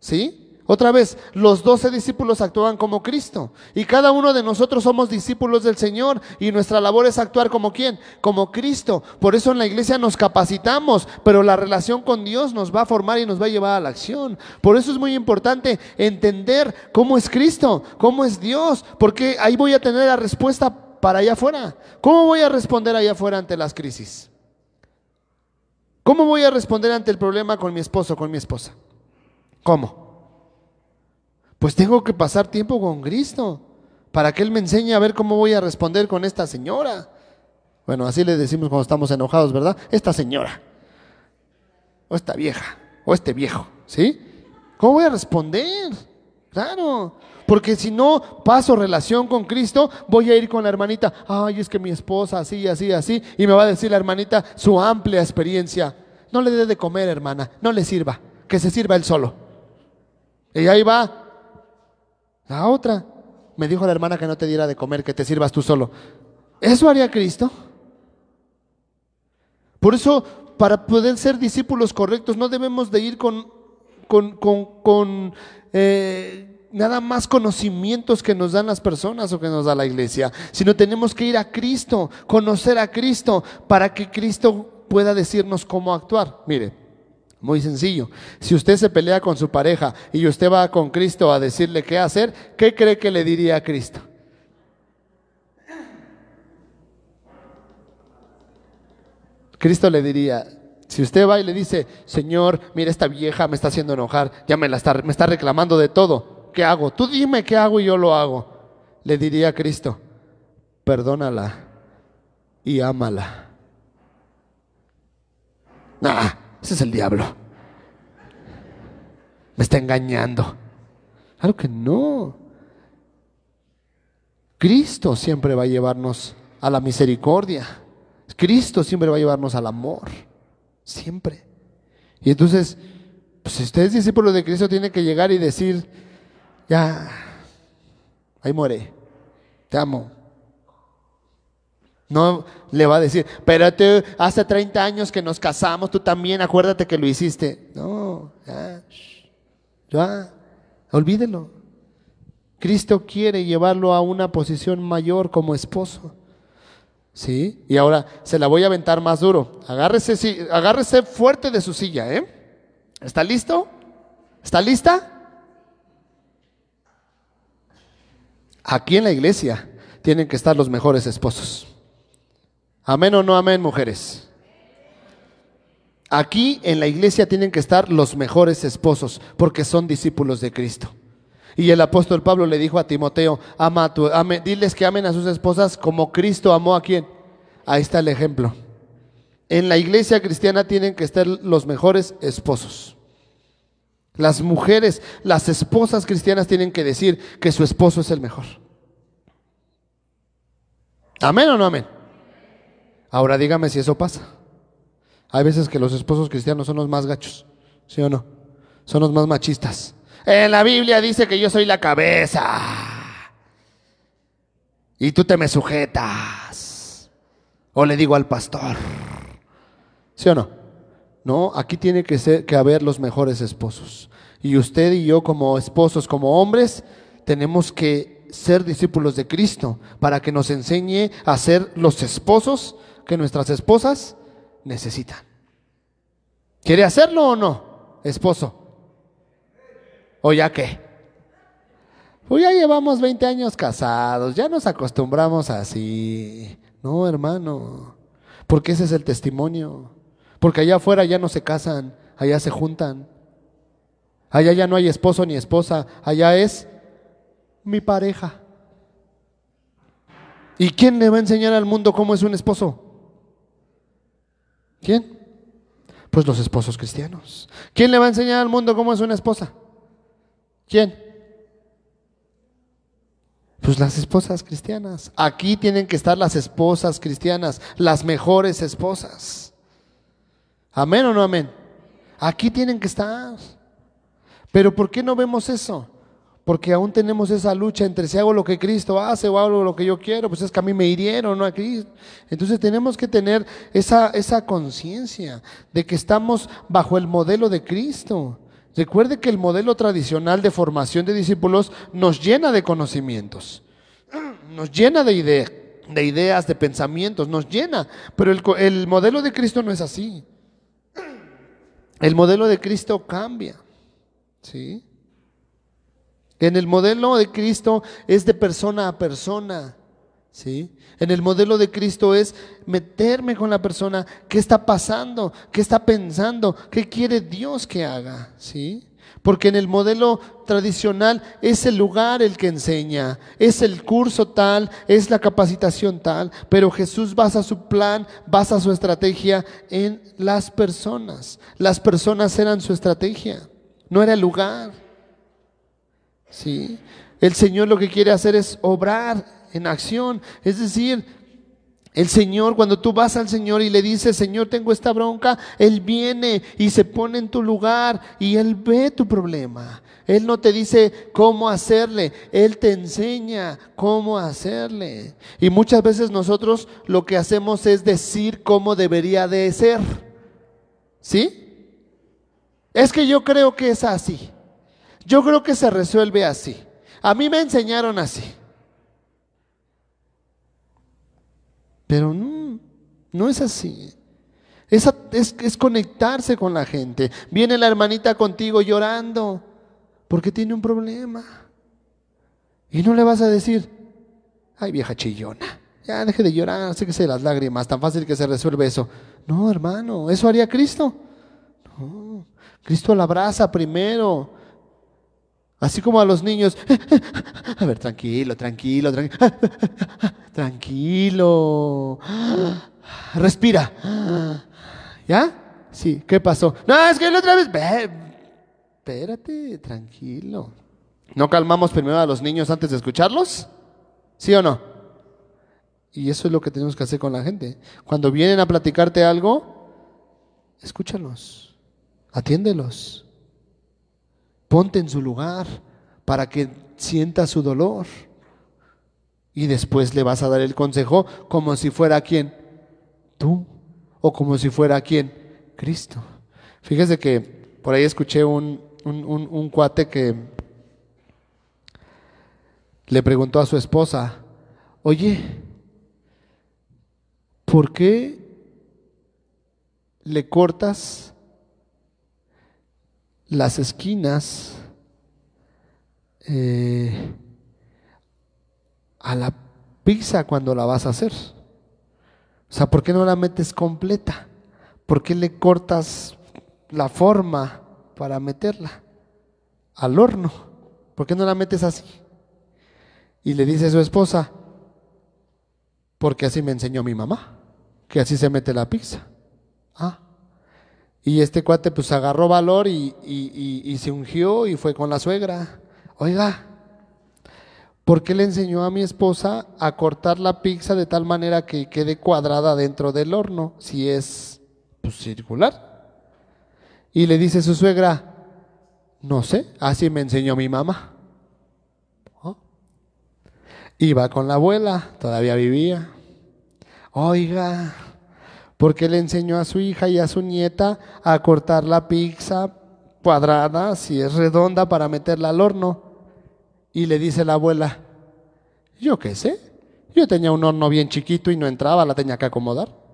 ¿Sí? Otra vez, los doce discípulos actúan como Cristo y cada uno de nosotros somos discípulos del Señor y nuestra labor es actuar como quién, como Cristo. Por eso en la iglesia nos capacitamos, pero la relación con Dios nos va a formar y nos va a llevar a la acción. Por eso es muy importante entender cómo es Cristo, cómo es Dios, porque ahí voy a tener la respuesta para allá afuera. ¿Cómo voy a responder allá afuera ante las crisis? ¿Cómo voy a responder ante el problema con mi esposo, con mi esposa? ¿Cómo? Pues tengo que pasar tiempo con Cristo para que Él me enseñe a ver cómo voy a responder con esta señora. Bueno, así le decimos cuando estamos enojados, ¿verdad? Esta señora, o esta vieja, o este viejo, ¿sí? ¿Cómo voy a responder? Claro, porque si no paso relación con Cristo, voy a ir con la hermanita, ay, es que mi esposa así, así, así, y me va a decir la hermanita su amplia experiencia. No le dé de comer, hermana, no le sirva, que se sirva él solo. Y ahí va, la otra, me dijo la hermana que no te diera de comer, que te sirvas tú solo. ¿Eso haría Cristo? Por eso, para poder ser discípulos correctos, no debemos de ir con, con, con, con eh, nada más conocimientos que nos dan las personas o que nos da la iglesia, sino tenemos que ir a Cristo, conocer a Cristo, para que Cristo pueda decirnos cómo actuar. Mire, muy sencillo. Si usted se pelea con su pareja y usted va con Cristo a decirle qué hacer, ¿qué cree que le diría a Cristo? Cristo le diría, si usted va y le dice, Señor, mira esta vieja me está haciendo enojar, ya me, la está, me está reclamando de todo, ¿qué hago? Tú dime qué hago y yo lo hago. Le diría a Cristo, perdónala y ámala. Nah, ese es el diablo. Me está engañando. Claro que no. Cristo siempre va a llevarnos a la misericordia. Cristo siempre va a llevarnos al amor. Siempre. Y entonces, pues, si usted es discípulo de Cristo, tiene que llegar y decir, ya, ahí muere, te amo. No le va a decir, pero tú, hace 30 años que nos casamos, tú también, acuérdate que lo hiciste. No, ya, ya, olvídelo. Cristo quiere llevarlo a una posición mayor como esposo. ¿Sí? Y ahora se la voy a aventar más duro. Agárrese, sí, agárrese fuerte de su silla, ¿eh? ¿Está listo? ¿Está lista? Aquí en la iglesia tienen que estar los mejores esposos. Amén o no amén, mujeres. Aquí en la iglesia tienen que estar los mejores esposos porque son discípulos de Cristo. Y el apóstol Pablo le dijo a Timoteo, ama a tu, diles que amen a sus esposas como Cristo amó a quien. Ahí está el ejemplo. En la iglesia cristiana tienen que estar los mejores esposos. Las mujeres, las esposas cristianas tienen que decir que su esposo es el mejor. Amén o no amén. Ahora dígame si eso pasa. Hay veces que los esposos cristianos son los más gachos, ¿sí o no? Son los más machistas. En la Biblia dice que yo soy la cabeza. Y tú te me sujetas. O le digo al pastor. ¿Sí o no? No, aquí tiene que, ser, que haber los mejores esposos. Y usted y yo como esposos, como hombres, tenemos que ser discípulos de Cristo para que nos enseñe a ser los esposos que nuestras esposas necesitan. ¿Quiere hacerlo o no, esposo? ¿O ya qué? Pues ya llevamos 20 años casados, ya nos acostumbramos así. No, hermano, porque ese es el testimonio. Porque allá afuera ya no se casan, allá se juntan. Allá ya no hay esposo ni esposa, allá es mi pareja. ¿Y quién le va a enseñar al mundo cómo es un esposo? ¿Quién? Pues los esposos cristianos. ¿Quién le va a enseñar al mundo cómo es una esposa? ¿Quién? Pues las esposas cristianas. Aquí tienen que estar las esposas cristianas, las mejores esposas. Amén o no amén. Aquí tienen que estar. Pero ¿por qué no vemos eso? Porque aún tenemos esa lucha entre si hago lo que Cristo hace o hago lo que yo quiero, pues es que a mí me hirieron, no a Cristo. Entonces tenemos que tener esa, esa conciencia de que estamos bajo el modelo de Cristo. Recuerde que el modelo tradicional de formación de discípulos nos llena de conocimientos, nos llena de, de ideas, de pensamientos, nos llena, pero el, el modelo de Cristo no es así. El modelo de Cristo cambia. ¿Sí? En el modelo de Cristo es de persona a persona. ¿Sí? En el modelo de Cristo es meterme con la persona, qué está pasando, qué está pensando, qué quiere Dios que haga, ¿sí? Porque en el modelo tradicional es el lugar el que enseña, es el curso tal, es la capacitación tal, pero Jesús basa su plan, basa su estrategia en las personas. Las personas eran su estrategia, no era el lugar. ¿Sí? El Señor lo que quiere hacer es obrar en acción. Es decir, el Señor, cuando tú vas al Señor y le dices, Señor, tengo esta bronca, Él viene y se pone en tu lugar y Él ve tu problema. Él no te dice cómo hacerle, Él te enseña cómo hacerle. Y muchas veces nosotros lo que hacemos es decir cómo debería de ser. ¿Sí? Es que yo creo que es así. Yo creo que se resuelve así. A mí me enseñaron así. Pero no, no es así. Es, es, es, conectarse con la gente. Viene la hermanita contigo llorando porque tiene un problema. Y no le vas a decir, ay vieja chillona, ya deje de llorar, sé que se las lágrimas, tan fácil que se resuelve eso. No, hermano, ¿eso haría Cristo? No, Cristo la abraza primero. Así como a los niños, a ver, tranquilo, tranquilo, tranquilo, tranquilo, respira. ¿Ya? Sí, ¿qué pasó? No, es que la otra vez, espérate, tranquilo. ¿No calmamos primero a los niños antes de escucharlos? ¿Sí o no? Y eso es lo que tenemos que hacer con la gente. Cuando vienen a platicarte algo, escúchalos, atiéndelos, ponte en su lugar para que sienta su dolor. Y después le vas a dar el consejo como si fuera quien, tú, o como si fuera quien, Cristo. Fíjese que por ahí escuché un, un, un, un cuate que le preguntó a su esposa, oye, ¿por qué le cortas las esquinas eh, a la pizza cuando la vas a hacer? O sea, ¿por qué no la metes completa? ¿Por qué le cortas la forma para meterla al horno? ¿Por qué no la metes así? Y le dice a su esposa, porque así me enseñó mi mamá, que así se mete la pizza. Ah. Y este cuate pues agarró valor y, y, se ungió y fue con la suegra. Oiga, ¿por qué le enseñó a mi esposa a cortar la pizza de tal manera que quede cuadrada dentro del horno, si es pues, circular? Y le dice su suegra, no sé, así me enseñó mi mamá. Iba con la abuela, todavía vivía. Oiga, ¿por qué le enseñó a su hija y a su nieta a cortar la pizza cuadrada, si es redonda, para meterla al horno? Y le dice la abuela, yo qué sé, yo tenía un horno bien chiquito y no entraba, la tenía que acomodar.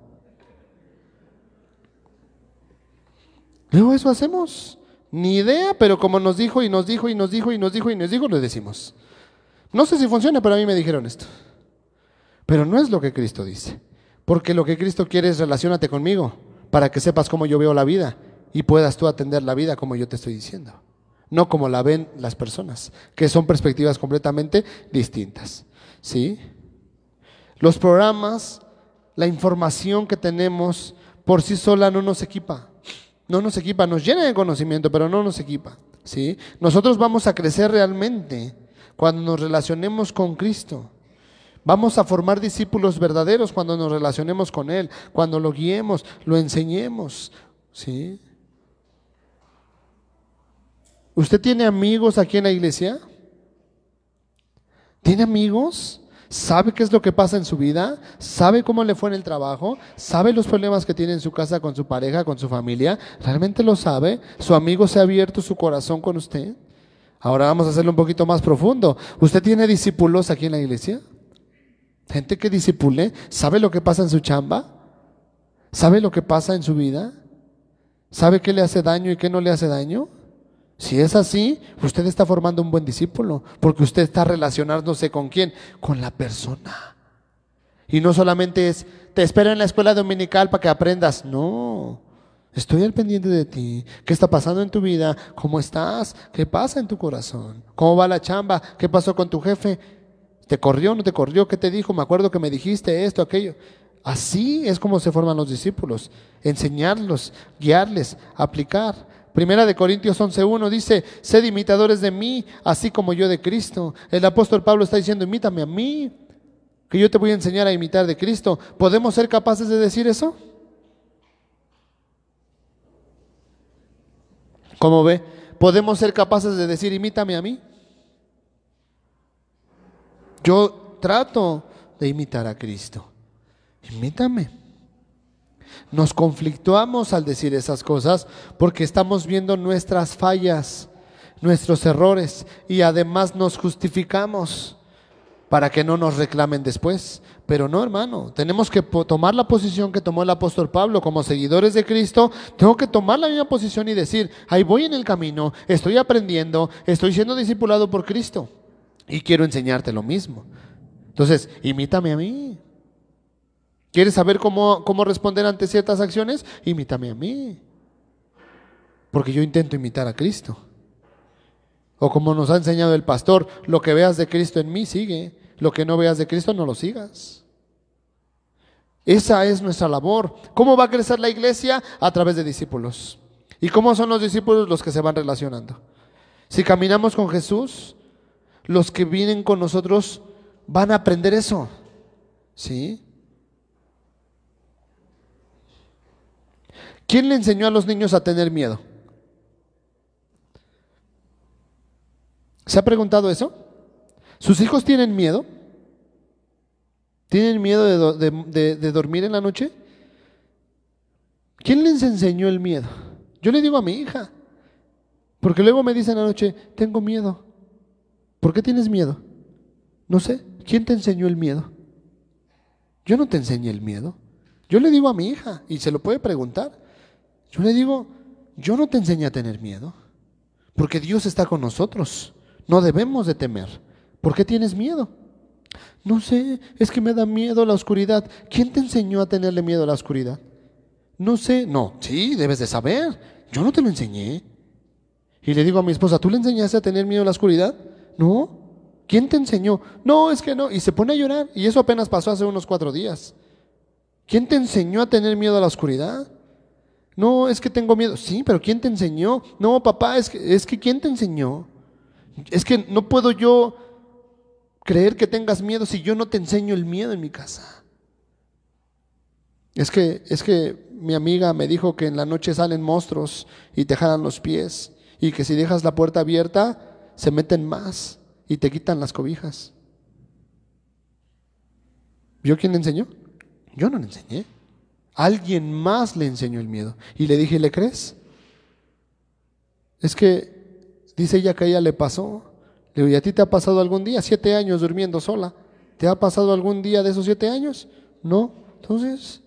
Luego eso hacemos. Ni idea, pero como nos dijo y nos dijo y nos dijo y nos dijo y nos dijo, lo decimos. No sé si funciona, pero a mí me dijeron esto. Pero no es lo que Cristo dice. Porque lo que Cristo quiere es relacionarte conmigo para que sepas cómo yo veo la vida y puedas tú atender la vida como yo te estoy diciendo. No como la ven las personas, que son perspectivas completamente distintas. ¿Sí? Los programas, la información que tenemos por sí sola no nos equipa. No nos equipa, nos llena de conocimiento, pero no nos equipa. ¿Sí? Nosotros vamos a crecer realmente cuando nos relacionemos con Cristo. Vamos a formar discípulos verdaderos cuando nos relacionemos con Él, cuando lo guiemos, lo enseñemos. ¿Sí? ¿Usted tiene amigos aquí en la iglesia? ¿Tiene amigos? ¿Sabe qué es lo que pasa en su vida? ¿Sabe cómo le fue en el trabajo? ¿Sabe los problemas que tiene en su casa con su pareja, con su familia? ¿Realmente lo sabe? ¿Su amigo se ha abierto su corazón con usted? Ahora vamos a hacerlo un poquito más profundo. ¿Usted tiene discípulos aquí en la iglesia? Gente que discipule, ¿sabe lo que pasa en su chamba? ¿Sabe lo que pasa en su vida? ¿Sabe qué le hace daño y qué no le hace daño? Si es así, usted está formando un buen discípulo, porque usted está relacionándose con quién? Con la persona. Y no solamente es, te espero en la escuela dominical para que aprendas. No, Estoy al pendiente de ti. ¿Qué está pasando en tu vida? ¿Cómo estás? ¿Qué pasa en tu corazón? ¿Cómo va la chamba? ¿Qué pasó con tu jefe? ¿Te corrió? ¿No te corrió? ¿Qué te dijo? Me acuerdo que me dijiste esto, aquello. Así es como se forman los discípulos. Enseñarlos, guiarles, aplicar. Primera de Corintios 11.1 dice, sed imitadores de mí, así como yo de Cristo. El apóstol Pablo está diciendo, imítame a mí, que yo te voy a enseñar a imitar de Cristo. ¿Podemos ser capaces de decir eso? ¿Cómo ve? Podemos ser capaces de decir, imítame a mí. Yo trato de imitar a Cristo. Imítame. Nos conflictuamos al decir esas cosas porque estamos viendo nuestras fallas, nuestros errores y además nos justificamos para que no nos reclamen después. Pero no, hermano, tenemos que tomar la posición que tomó el apóstol Pablo como seguidores de Cristo. Tengo que tomar la misma posición y decir, ahí voy en el camino, estoy aprendiendo, estoy siendo discipulado por Cristo y quiero enseñarte lo mismo. Entonces, imítame a mí. ¿Quieres saber cómo, cómo responder ante ciertas acciones? Imítame a mí. Porque yo intento imitar a Cristo. O como nos ha enseñado el pastor, lo que veas de Cristo en mí, sigue. Lo que no veas de Cristo, no lo sigas. Esa es nuestra labor. ¿Cómo va a crecer la iglesia? A través de discípulos. ¿Y cómo son los discípulos los que se van relacionando? Si caminamos con Jesús, los que vienen con nosotros van a aprender eso. ¿Sí? ¿Quién le enseñó a los niños a tener miedo? ¿Se ha preguntado eso? ¿Sus hijos tienen miedo? ¿Tienen miedo de, dormir en la noche? ¿Quién les enseñó el miedo? Yo le digo a mi hija, porque luego me dice en la noche, tengo miedo. ¿Por qué tienes miedo? No sé, ¿quién te enseñó el miedo? Yo no te enseñé el miedo. Yo le digo a mi hija, y se lo puede preguntar, yo le digo, yo no te enseñé a tener miedo, porque Dios está con nosotros. No debemos de temer. ¿Por qué tienes miedo? No sé, es que me da miedo la oscuridad. ¿Quién te enseñó a tenerle miedo a la oscuridad? No sé, no, sí, debes de saber. Yo no te lo enseñé. Y le digo a mi esposa, ¿tú le enseñaste a tener miedo a la oscuridad? No. ¿Quién te enseñó? No, es que no. Y se pone a llorar. Y eso apenas pasó hace unos cuatro días. ¿Quién te enseñó a tener miedo a la oscuridad? No, es que tengo miedo. Sí, pero ¿quién te enseñó? No, papá, es que, es que ¿quién te enseñó? Es que no puedo yo creer que tengas miedo si yo no te enseño el miedo en mi casa. Es que, es que mi amiga me dijo que en la noche salen monstruos y te jalan los pies y que si dejas la puerta abierta se meten más y te quitan las cobijas. ¿Yo quién le enseñó? Yo no le enseñé. Alguien más le enseñó el miedo. Y le dije, ¿le crees? Es que dice ella que a ella le pasó. Le digo, ¿y a ti te ha pasado algún día? Siete años durmiendo sola. ¿Te ha pasado algún día de esos siete años? No. Entonces,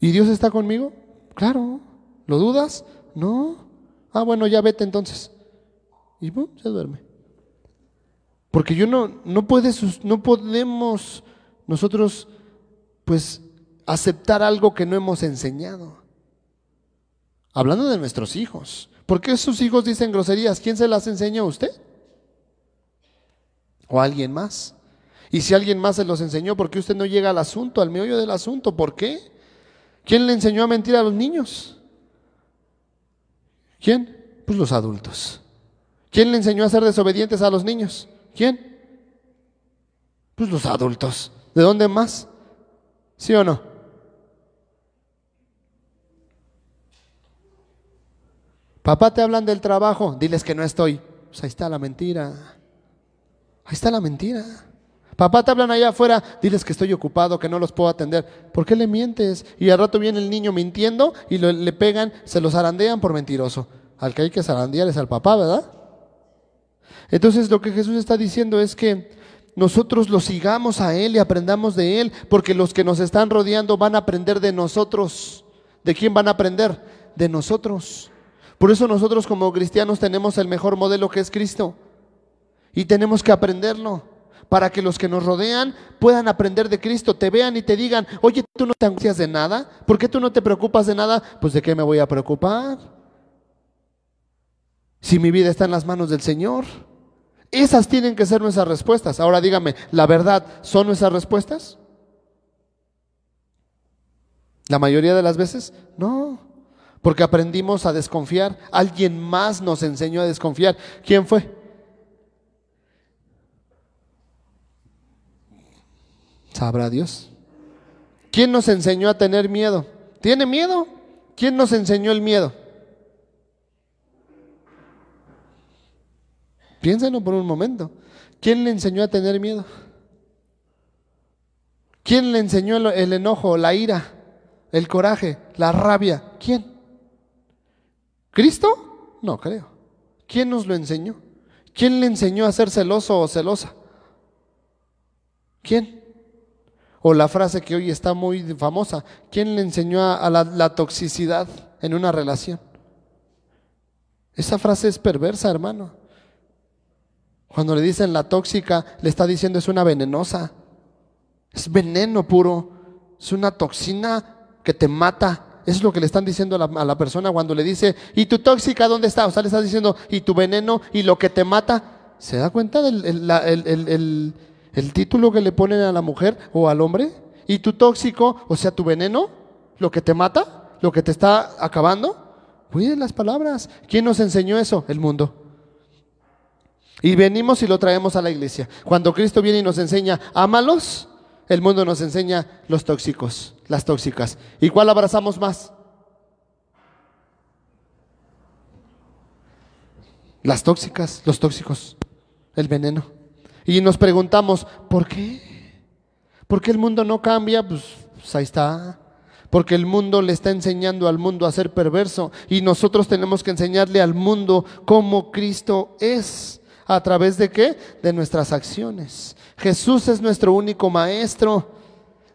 ¿y Dios está conmigo? Claro. ¿Lo dudas? No. Ah, bueno, ya vete entonces. Y boom, se duerme. Porque yo no, no, no podemos nosotros pues aceptar algo que no hemos enseñado. Hablando de nuestros hijos. ¿Por qué sus hijos dicen groserías? ¿Quién se las enseñó? ¿Usted? ¿O alguien más? Y si alguien más se los enseñó, ¿por qué usted no llega al asunto, al meollo del asunto? ¿Por qué? ¿Quién le enseñó a mentir a los niños? ¿Quién? Pues los adultos. ¿Quién le enseñó a ser desobedientes a los niños? ¿Quién? Pues los adultos. ¿De dónde más? ¿Sí o no? Papá te hablan del trabajo, diles que no estoy. Pues ahí está la mentira. Ahí está la mentira. Papá te hablan allá afuera, diles que estoy ocupado, que no los puedo atender. ¿Por qué le mientes? Y al rato viene el niño mintiendo y le pegan, se los zarandean por mentiroso. Al que hay que zarandear es al papá, ¿verdad? Entonces lo que Jesús está diciendo es que nosotros lo sigamos a Él y aprendamos de Él, porque los que nos están rodeando van a aprender de nosotros. ¿De quién van a aprender? De nosotros. Por eso nosotros como cristianos tenemos el mejor modelo que es Cristo. Y tenemos que aprenderlo para que los que nos rodean puedan aprender de Cristo, te vean y te digan, oye, tú no te angustias de nada, ¿por qué tú no te preocupas de nada? Pues de qué me voy a preocupar. Si mi vida está en las manos del Señor. Esas tienen que ser nuestras respuestas. Ahora dígame, ¿la verdad son nuestras respuestas? La mayoría de las veces, no. Porque aprendimos a desconfiar. Alguien más nos enseñó a desconfiar. ¿Quién fue? ¿Sabrá Dios? ¿Quién nos enseñó a tener miedo? ¿Tiene miedo? ¿Quién nos enseñó el miedo? Piénsenlo por un momento. ¿Quién le enseñó a tener miedo? ¿Quién le enseñó el enojo, la ira, el coraje, la rabia? ¿Quién? ¿Cristo? No creo. ¿Quién nos lo enseñó? ¿Quién le enseñó a ser celoso o celosa? ¿Quién? O la frase que hoy está muy famosa, ¿quién le enseñó a, la, la toxicidad en una relación? Esa frase es perversa, hermano. Cuando le dicen la tóxica, le está diciendo es una venenosa. Es veneno puro. Es una toxina que te mata. Eso es lo que le están diciendo a la, persona cuando le dice, ¿y tu tóxica dónde está? O sea, le está diciendo, ¿y tu veneno y lo que te mata? ¿Se da cuenta del el, el título que le ponen a la mujer o al hombre? ¿Y tu tóxico, o sea, tu veneno, lo que te mata, lo que te está acabando? Cuiden las palabras. ¿Quién nos enseñó eso? El mundo. Y venimos y lo traemos a la iglesia. Cuando Cristo viene y nos enseña, ámalos, el mundo nos enseña los tóxicos, las tóxicas. ¿Y cuál abrazamos más? Las tóxicas, los tóxicos, el veneno. Y nos preguntamos, ¿por qué? ¿Por qué el mundo no cambia? Pues, pues ahí está. Porque el mundo le está enseñando al mundo a ser perverso y nosotros tenemos que enseñarle al mundo cómo Cristo es. ¿A través de qué? De nuestras acciones. Jesús es nuestro único maestro.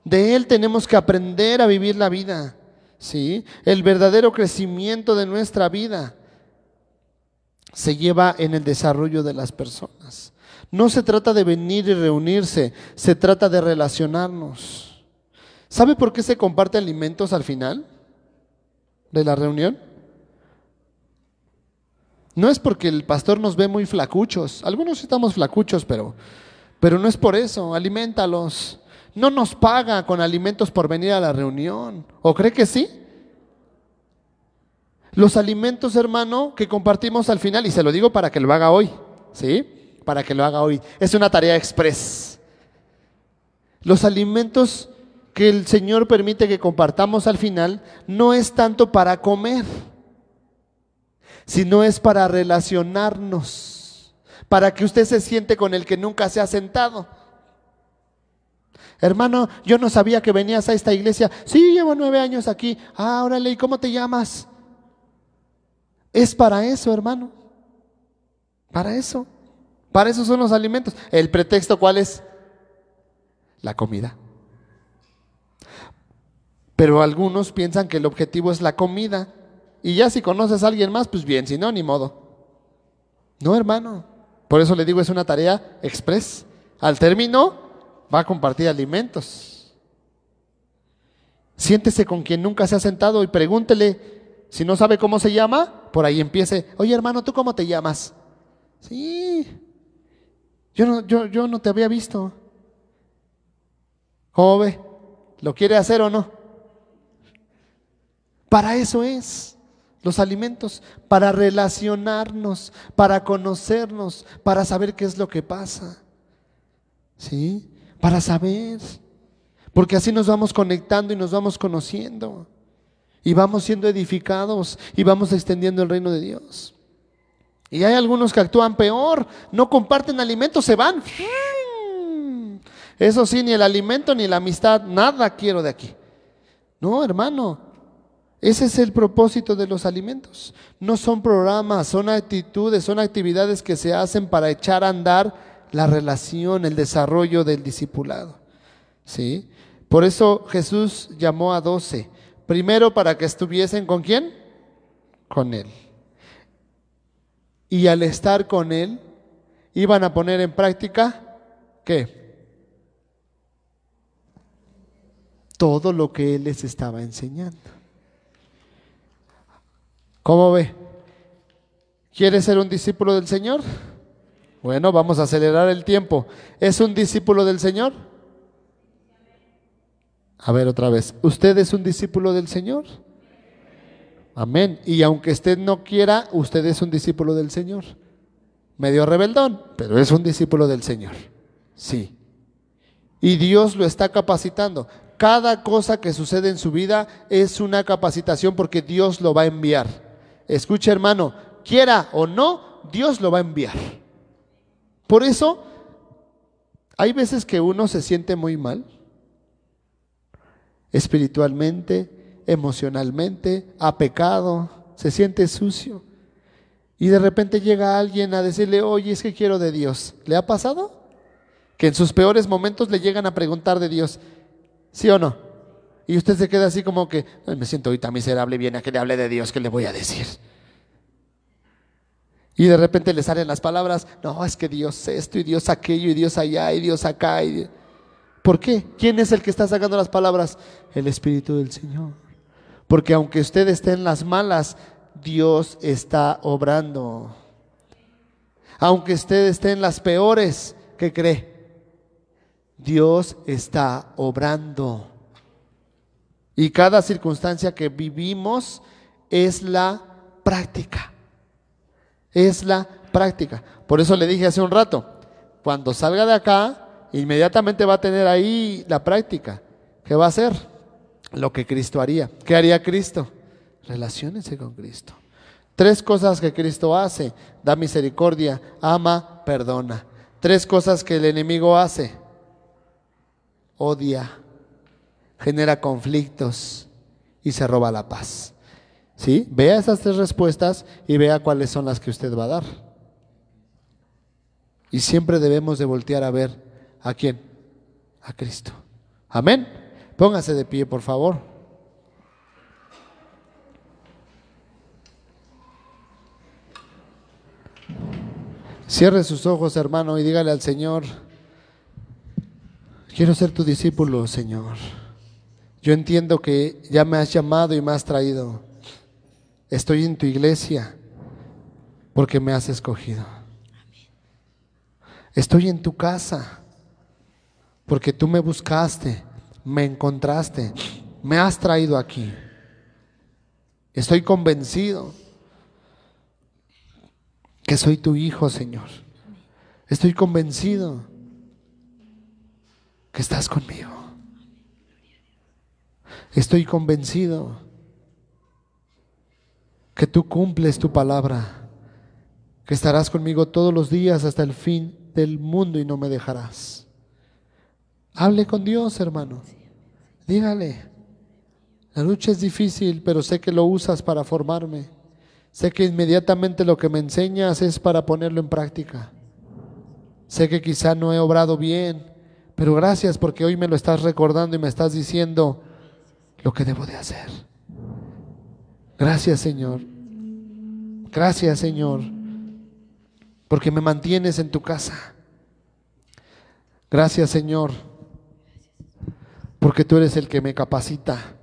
De Él tenemos que aprender a vivir la vida. ¿sí? El verdadero crecimiento de nuestra vida se lleva en el desarrollo de las personas. No se trata de venir y reunirse, se trata de relacionarnos. ¿Sabe por qué se comparte alimentos al final de la reunión? No es porque el pastor nos ve muy flacuchos. Algunos estamos flacuchos, pero, pero no es por eso. Alimentalos. No nos paga con alimentos por venir a la reunión. ¿O cree que sí? Los alimentos, hermano, que compartimos al final, y se lo digo para que lo haga hoy, ¿sí? Para que lo haga hoy. Es una tarea express. Los alimentos que el Señor permite que compartamos al final no es tanto para comer sino es para relacionarnos, para que usted se siente con el que nunca se ha sentado. Hermano, yo no sabía que venías a esta iglesia. Sí, llevo nueve años aquí. Ah, órale, ¿y cómo te llamas? Es para eso, hermano. Para eso. Para eso son los alimentos. ¿El pretexto cuál es? La comida. Pero algunos piensan que el objetivo es la comida. Y ya si conoces a alguien más, pues bien, si no, ni modo. No, hermano. Por eso le digo, es una tarea express. Al término, va a compartir alimentos. Siéntese con quien nunca se ha sentado y pregúntele, si no sabe cómo se llama, por ahí empiece, oye hermano, ¿tú cómo te llamas? Sí, yo no, yo, yo no te había visto. ¿Cómo ve? ¿Lo quiere hacer o no? Para eso es los alimentos, para relacionarnos, para conocernos, para saber qué es lo que pasa. ¿Sí? Para saber. Porque así nos vamos conectando y nos vamos conociendo. Y vamos siendo edificados y vamos extendiendo el reino de Dios. Y hay algunos que actúan peor, no comparten alimentos, se van. Eso sí, ni el alimento ni la amistad, nada quiero de aquí. No, hermano, ese es el propósito de los alimentos. No son programas, son actitudes, son actividades que se hacen para echar a andar la relación, el desarrollo del discipulado. ¿Sí? Por eso Jesús llamó a doce. Primero para que estuviesen con quién? Con Él. Y al estar con Él, iban a poner en práctica, ¿qué? Todo lo que Él les estaba enseñando. ¿Cómo ve? ¿Quiere ser un discípulo del Señor? Bueno, vamos a acelerar el tiempo. ¿Es un discípulo del Señor? A ver otra vez. ¿Usted es un discípulo del Señor? Amén. Y aunque usted no quiera, usted es un discípulo del Señor. Medio rebeldón, pero es un discípulo del Señor. Sí. Y Dios lo está capacitando. Cada cosa que sucede en su vida es una capacitación porque Dios lo va a enviar. Escucha hermano, quiera o no, Dios lo va a enviar. Por eso, hay veces que uno se siente muy mal, espiritualmente, emocionalmente, ha pecado, se siente sucio. Y de repente llega alguien a decirle, oye, es que quiero de Dios. ¿Le ha pasado? Que en sus peores momentos le llegan a preguntar de Dios, ¿sí o no? Y usted se queda así como que, me siento ahorita miserable, viene a que le hable de Dios, ¿qué le voy a decir? Y de repente le salen las palabras, no, es que Dios esto y Dios aquello y Dios allá y Dios acá. Y... ¿Por qué? ¿Quién es el que está sacando las palabras? El Espíritu del Señor. Porque aunque usted esté en las malas, Dios está obrando. Aunque usted esté en las peores, ¿qué cree? Dios está obrando. Y cada circunstancia que vivimos es la práctica. Es la práctica. Por eso le dije hace un rato, cuando salga de acá, inmediatamente va a tener ahí la práctica. ¿Qué va a hacer? Lo que Cristo haría. ¿Qué haría Cristo? Relaciónese con Cristo. Tres cosas que Cristo hace. Da misericordia, ama, perdona. Tres cosas que el enemigo hace. Odia, genera conflictos y se roba la paz. ¿Sí? Vea esas tres respuestas y vea cuáles son las que usted va a dar. Y siempre debemos de voltear a ver a quién? A Cristo. Amén. Póngase de pie, por favor. Cierre sus ojos, hermano, y dígale al Señor, quiero ser tu discípulo, Señor. Yo entiendo que ya me has llamado y me has traído. Estoy en tu iglesia porque me has escogido. Estoy en tu casa porque tú me buscaste, me encontraste, me has traído aquí. Estoy convencido que soy tu hijo, Señor. Estoy convencido que estás conmigo. Estoy convencido que tú cumples tu palabra, que estarás conmigo todos los días hasta el fin del mundo y no me dejarás. Hable con Dios, hermano. Dígale. La lucha es difícil, pero sé que lo usas para formarme. Sé que inmediatamente lo que me enseñas es para ponerlo en práctica. Sé que quizá no he obrado bien, pero gracias porque hoy me lo estás recordando y me estás diciendo, lo que debo de hacer. Gracias Señor. Gracias Señor. Porque me mantienes en tu casa. Gracias Señor. Porque tú eres el que me capacita,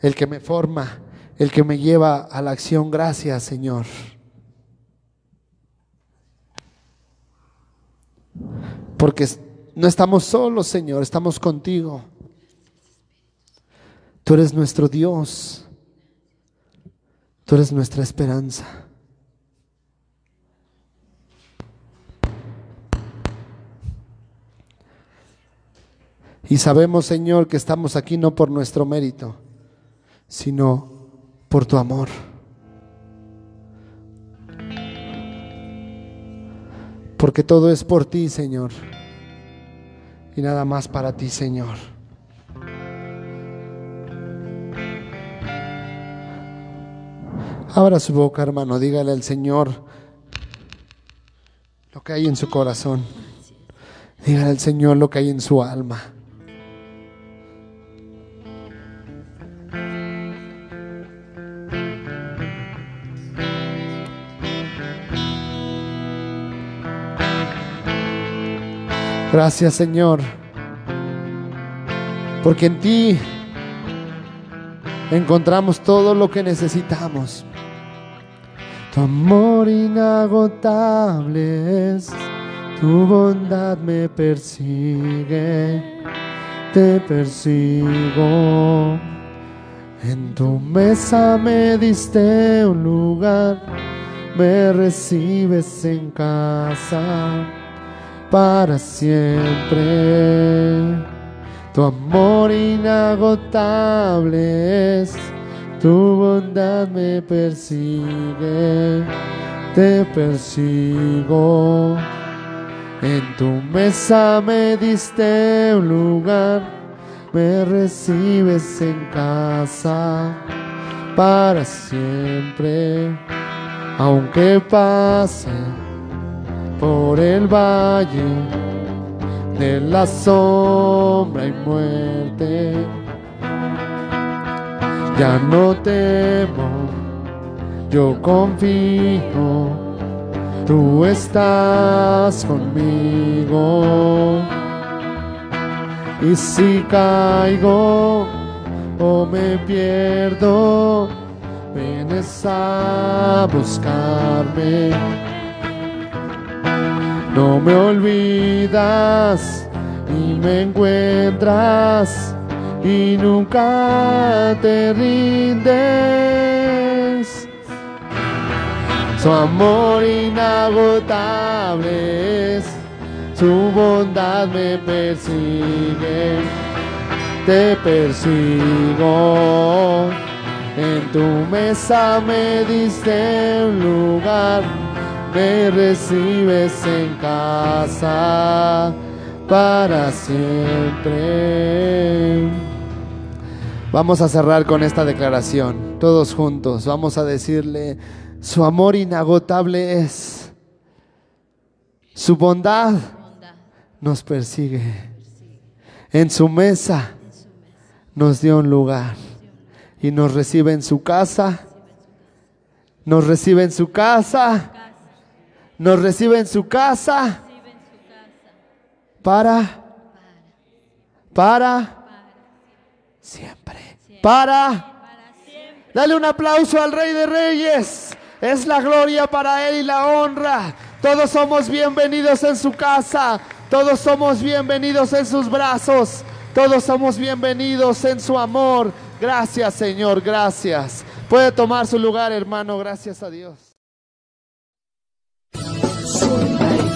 el que me forma, el que me lleva a la acción. Gracias Señor. Porque no estamos solos, Señor, estamos contigo. Tú eres nuestro Dios. Tú eres nuestra esperanza. Y sabemos, Señor, que estamos aquí no por nuestro mérito, sino por tu amor. Porque todo es por ti, Señor. Y nada más para ti, Señor. Abra su boca, hermano, dígale al Señor lo que hay en su corazón. Dígale al Señor lo que hay en su alma. Gracias Señor, porque en ti encontramos todo lo que necesitamos. Tu amor inagotable es, tu bondad me persigue, te persigo. En tu mesa me diste un lugar, me recibes en casa para siempre. Tu amor inagotable es tu bondad me persigue, te persigo. En tu mesa me diste un lugar, me recibes en casa para siempre. aunque pase por el valle de la sombra y muerte. Ya no temo, yo confío, tú estás conmigo. Y si caigo o me pierdo, vienes a buscarme. No me olvidas y me encuentras y nunca te rindes. Su amor inagotable es, su bondad me persigue, te persigo. En tu mesa me diste un lugar, me recibes en casa para siempre. Vamos a cerrar con esta declaración, todos juntos. Vamos a decirle, su amor inagotable es, su bondad nos persigue. En su mesa nos dio un lugar y nos recibe en su casa. Nos recibe en su casa. Nos recibe en su casa. Para. Para. Siempre. Para. Dale un aplauso al Rey de Reyes. Es la gloria para Él y la honra. Todos somos bienvenidos en su casa. Todos somos bienvenidos en sus brazos. Todos somos bienvenidos en su amor. Gracias Señor, gracias. Puede tomar su lugar, hermano. Gracias a Dios.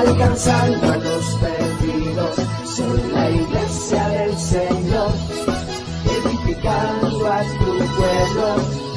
alcanzando a los perdidos. Soy la iglesia del Señor, edificando a tu pueblo,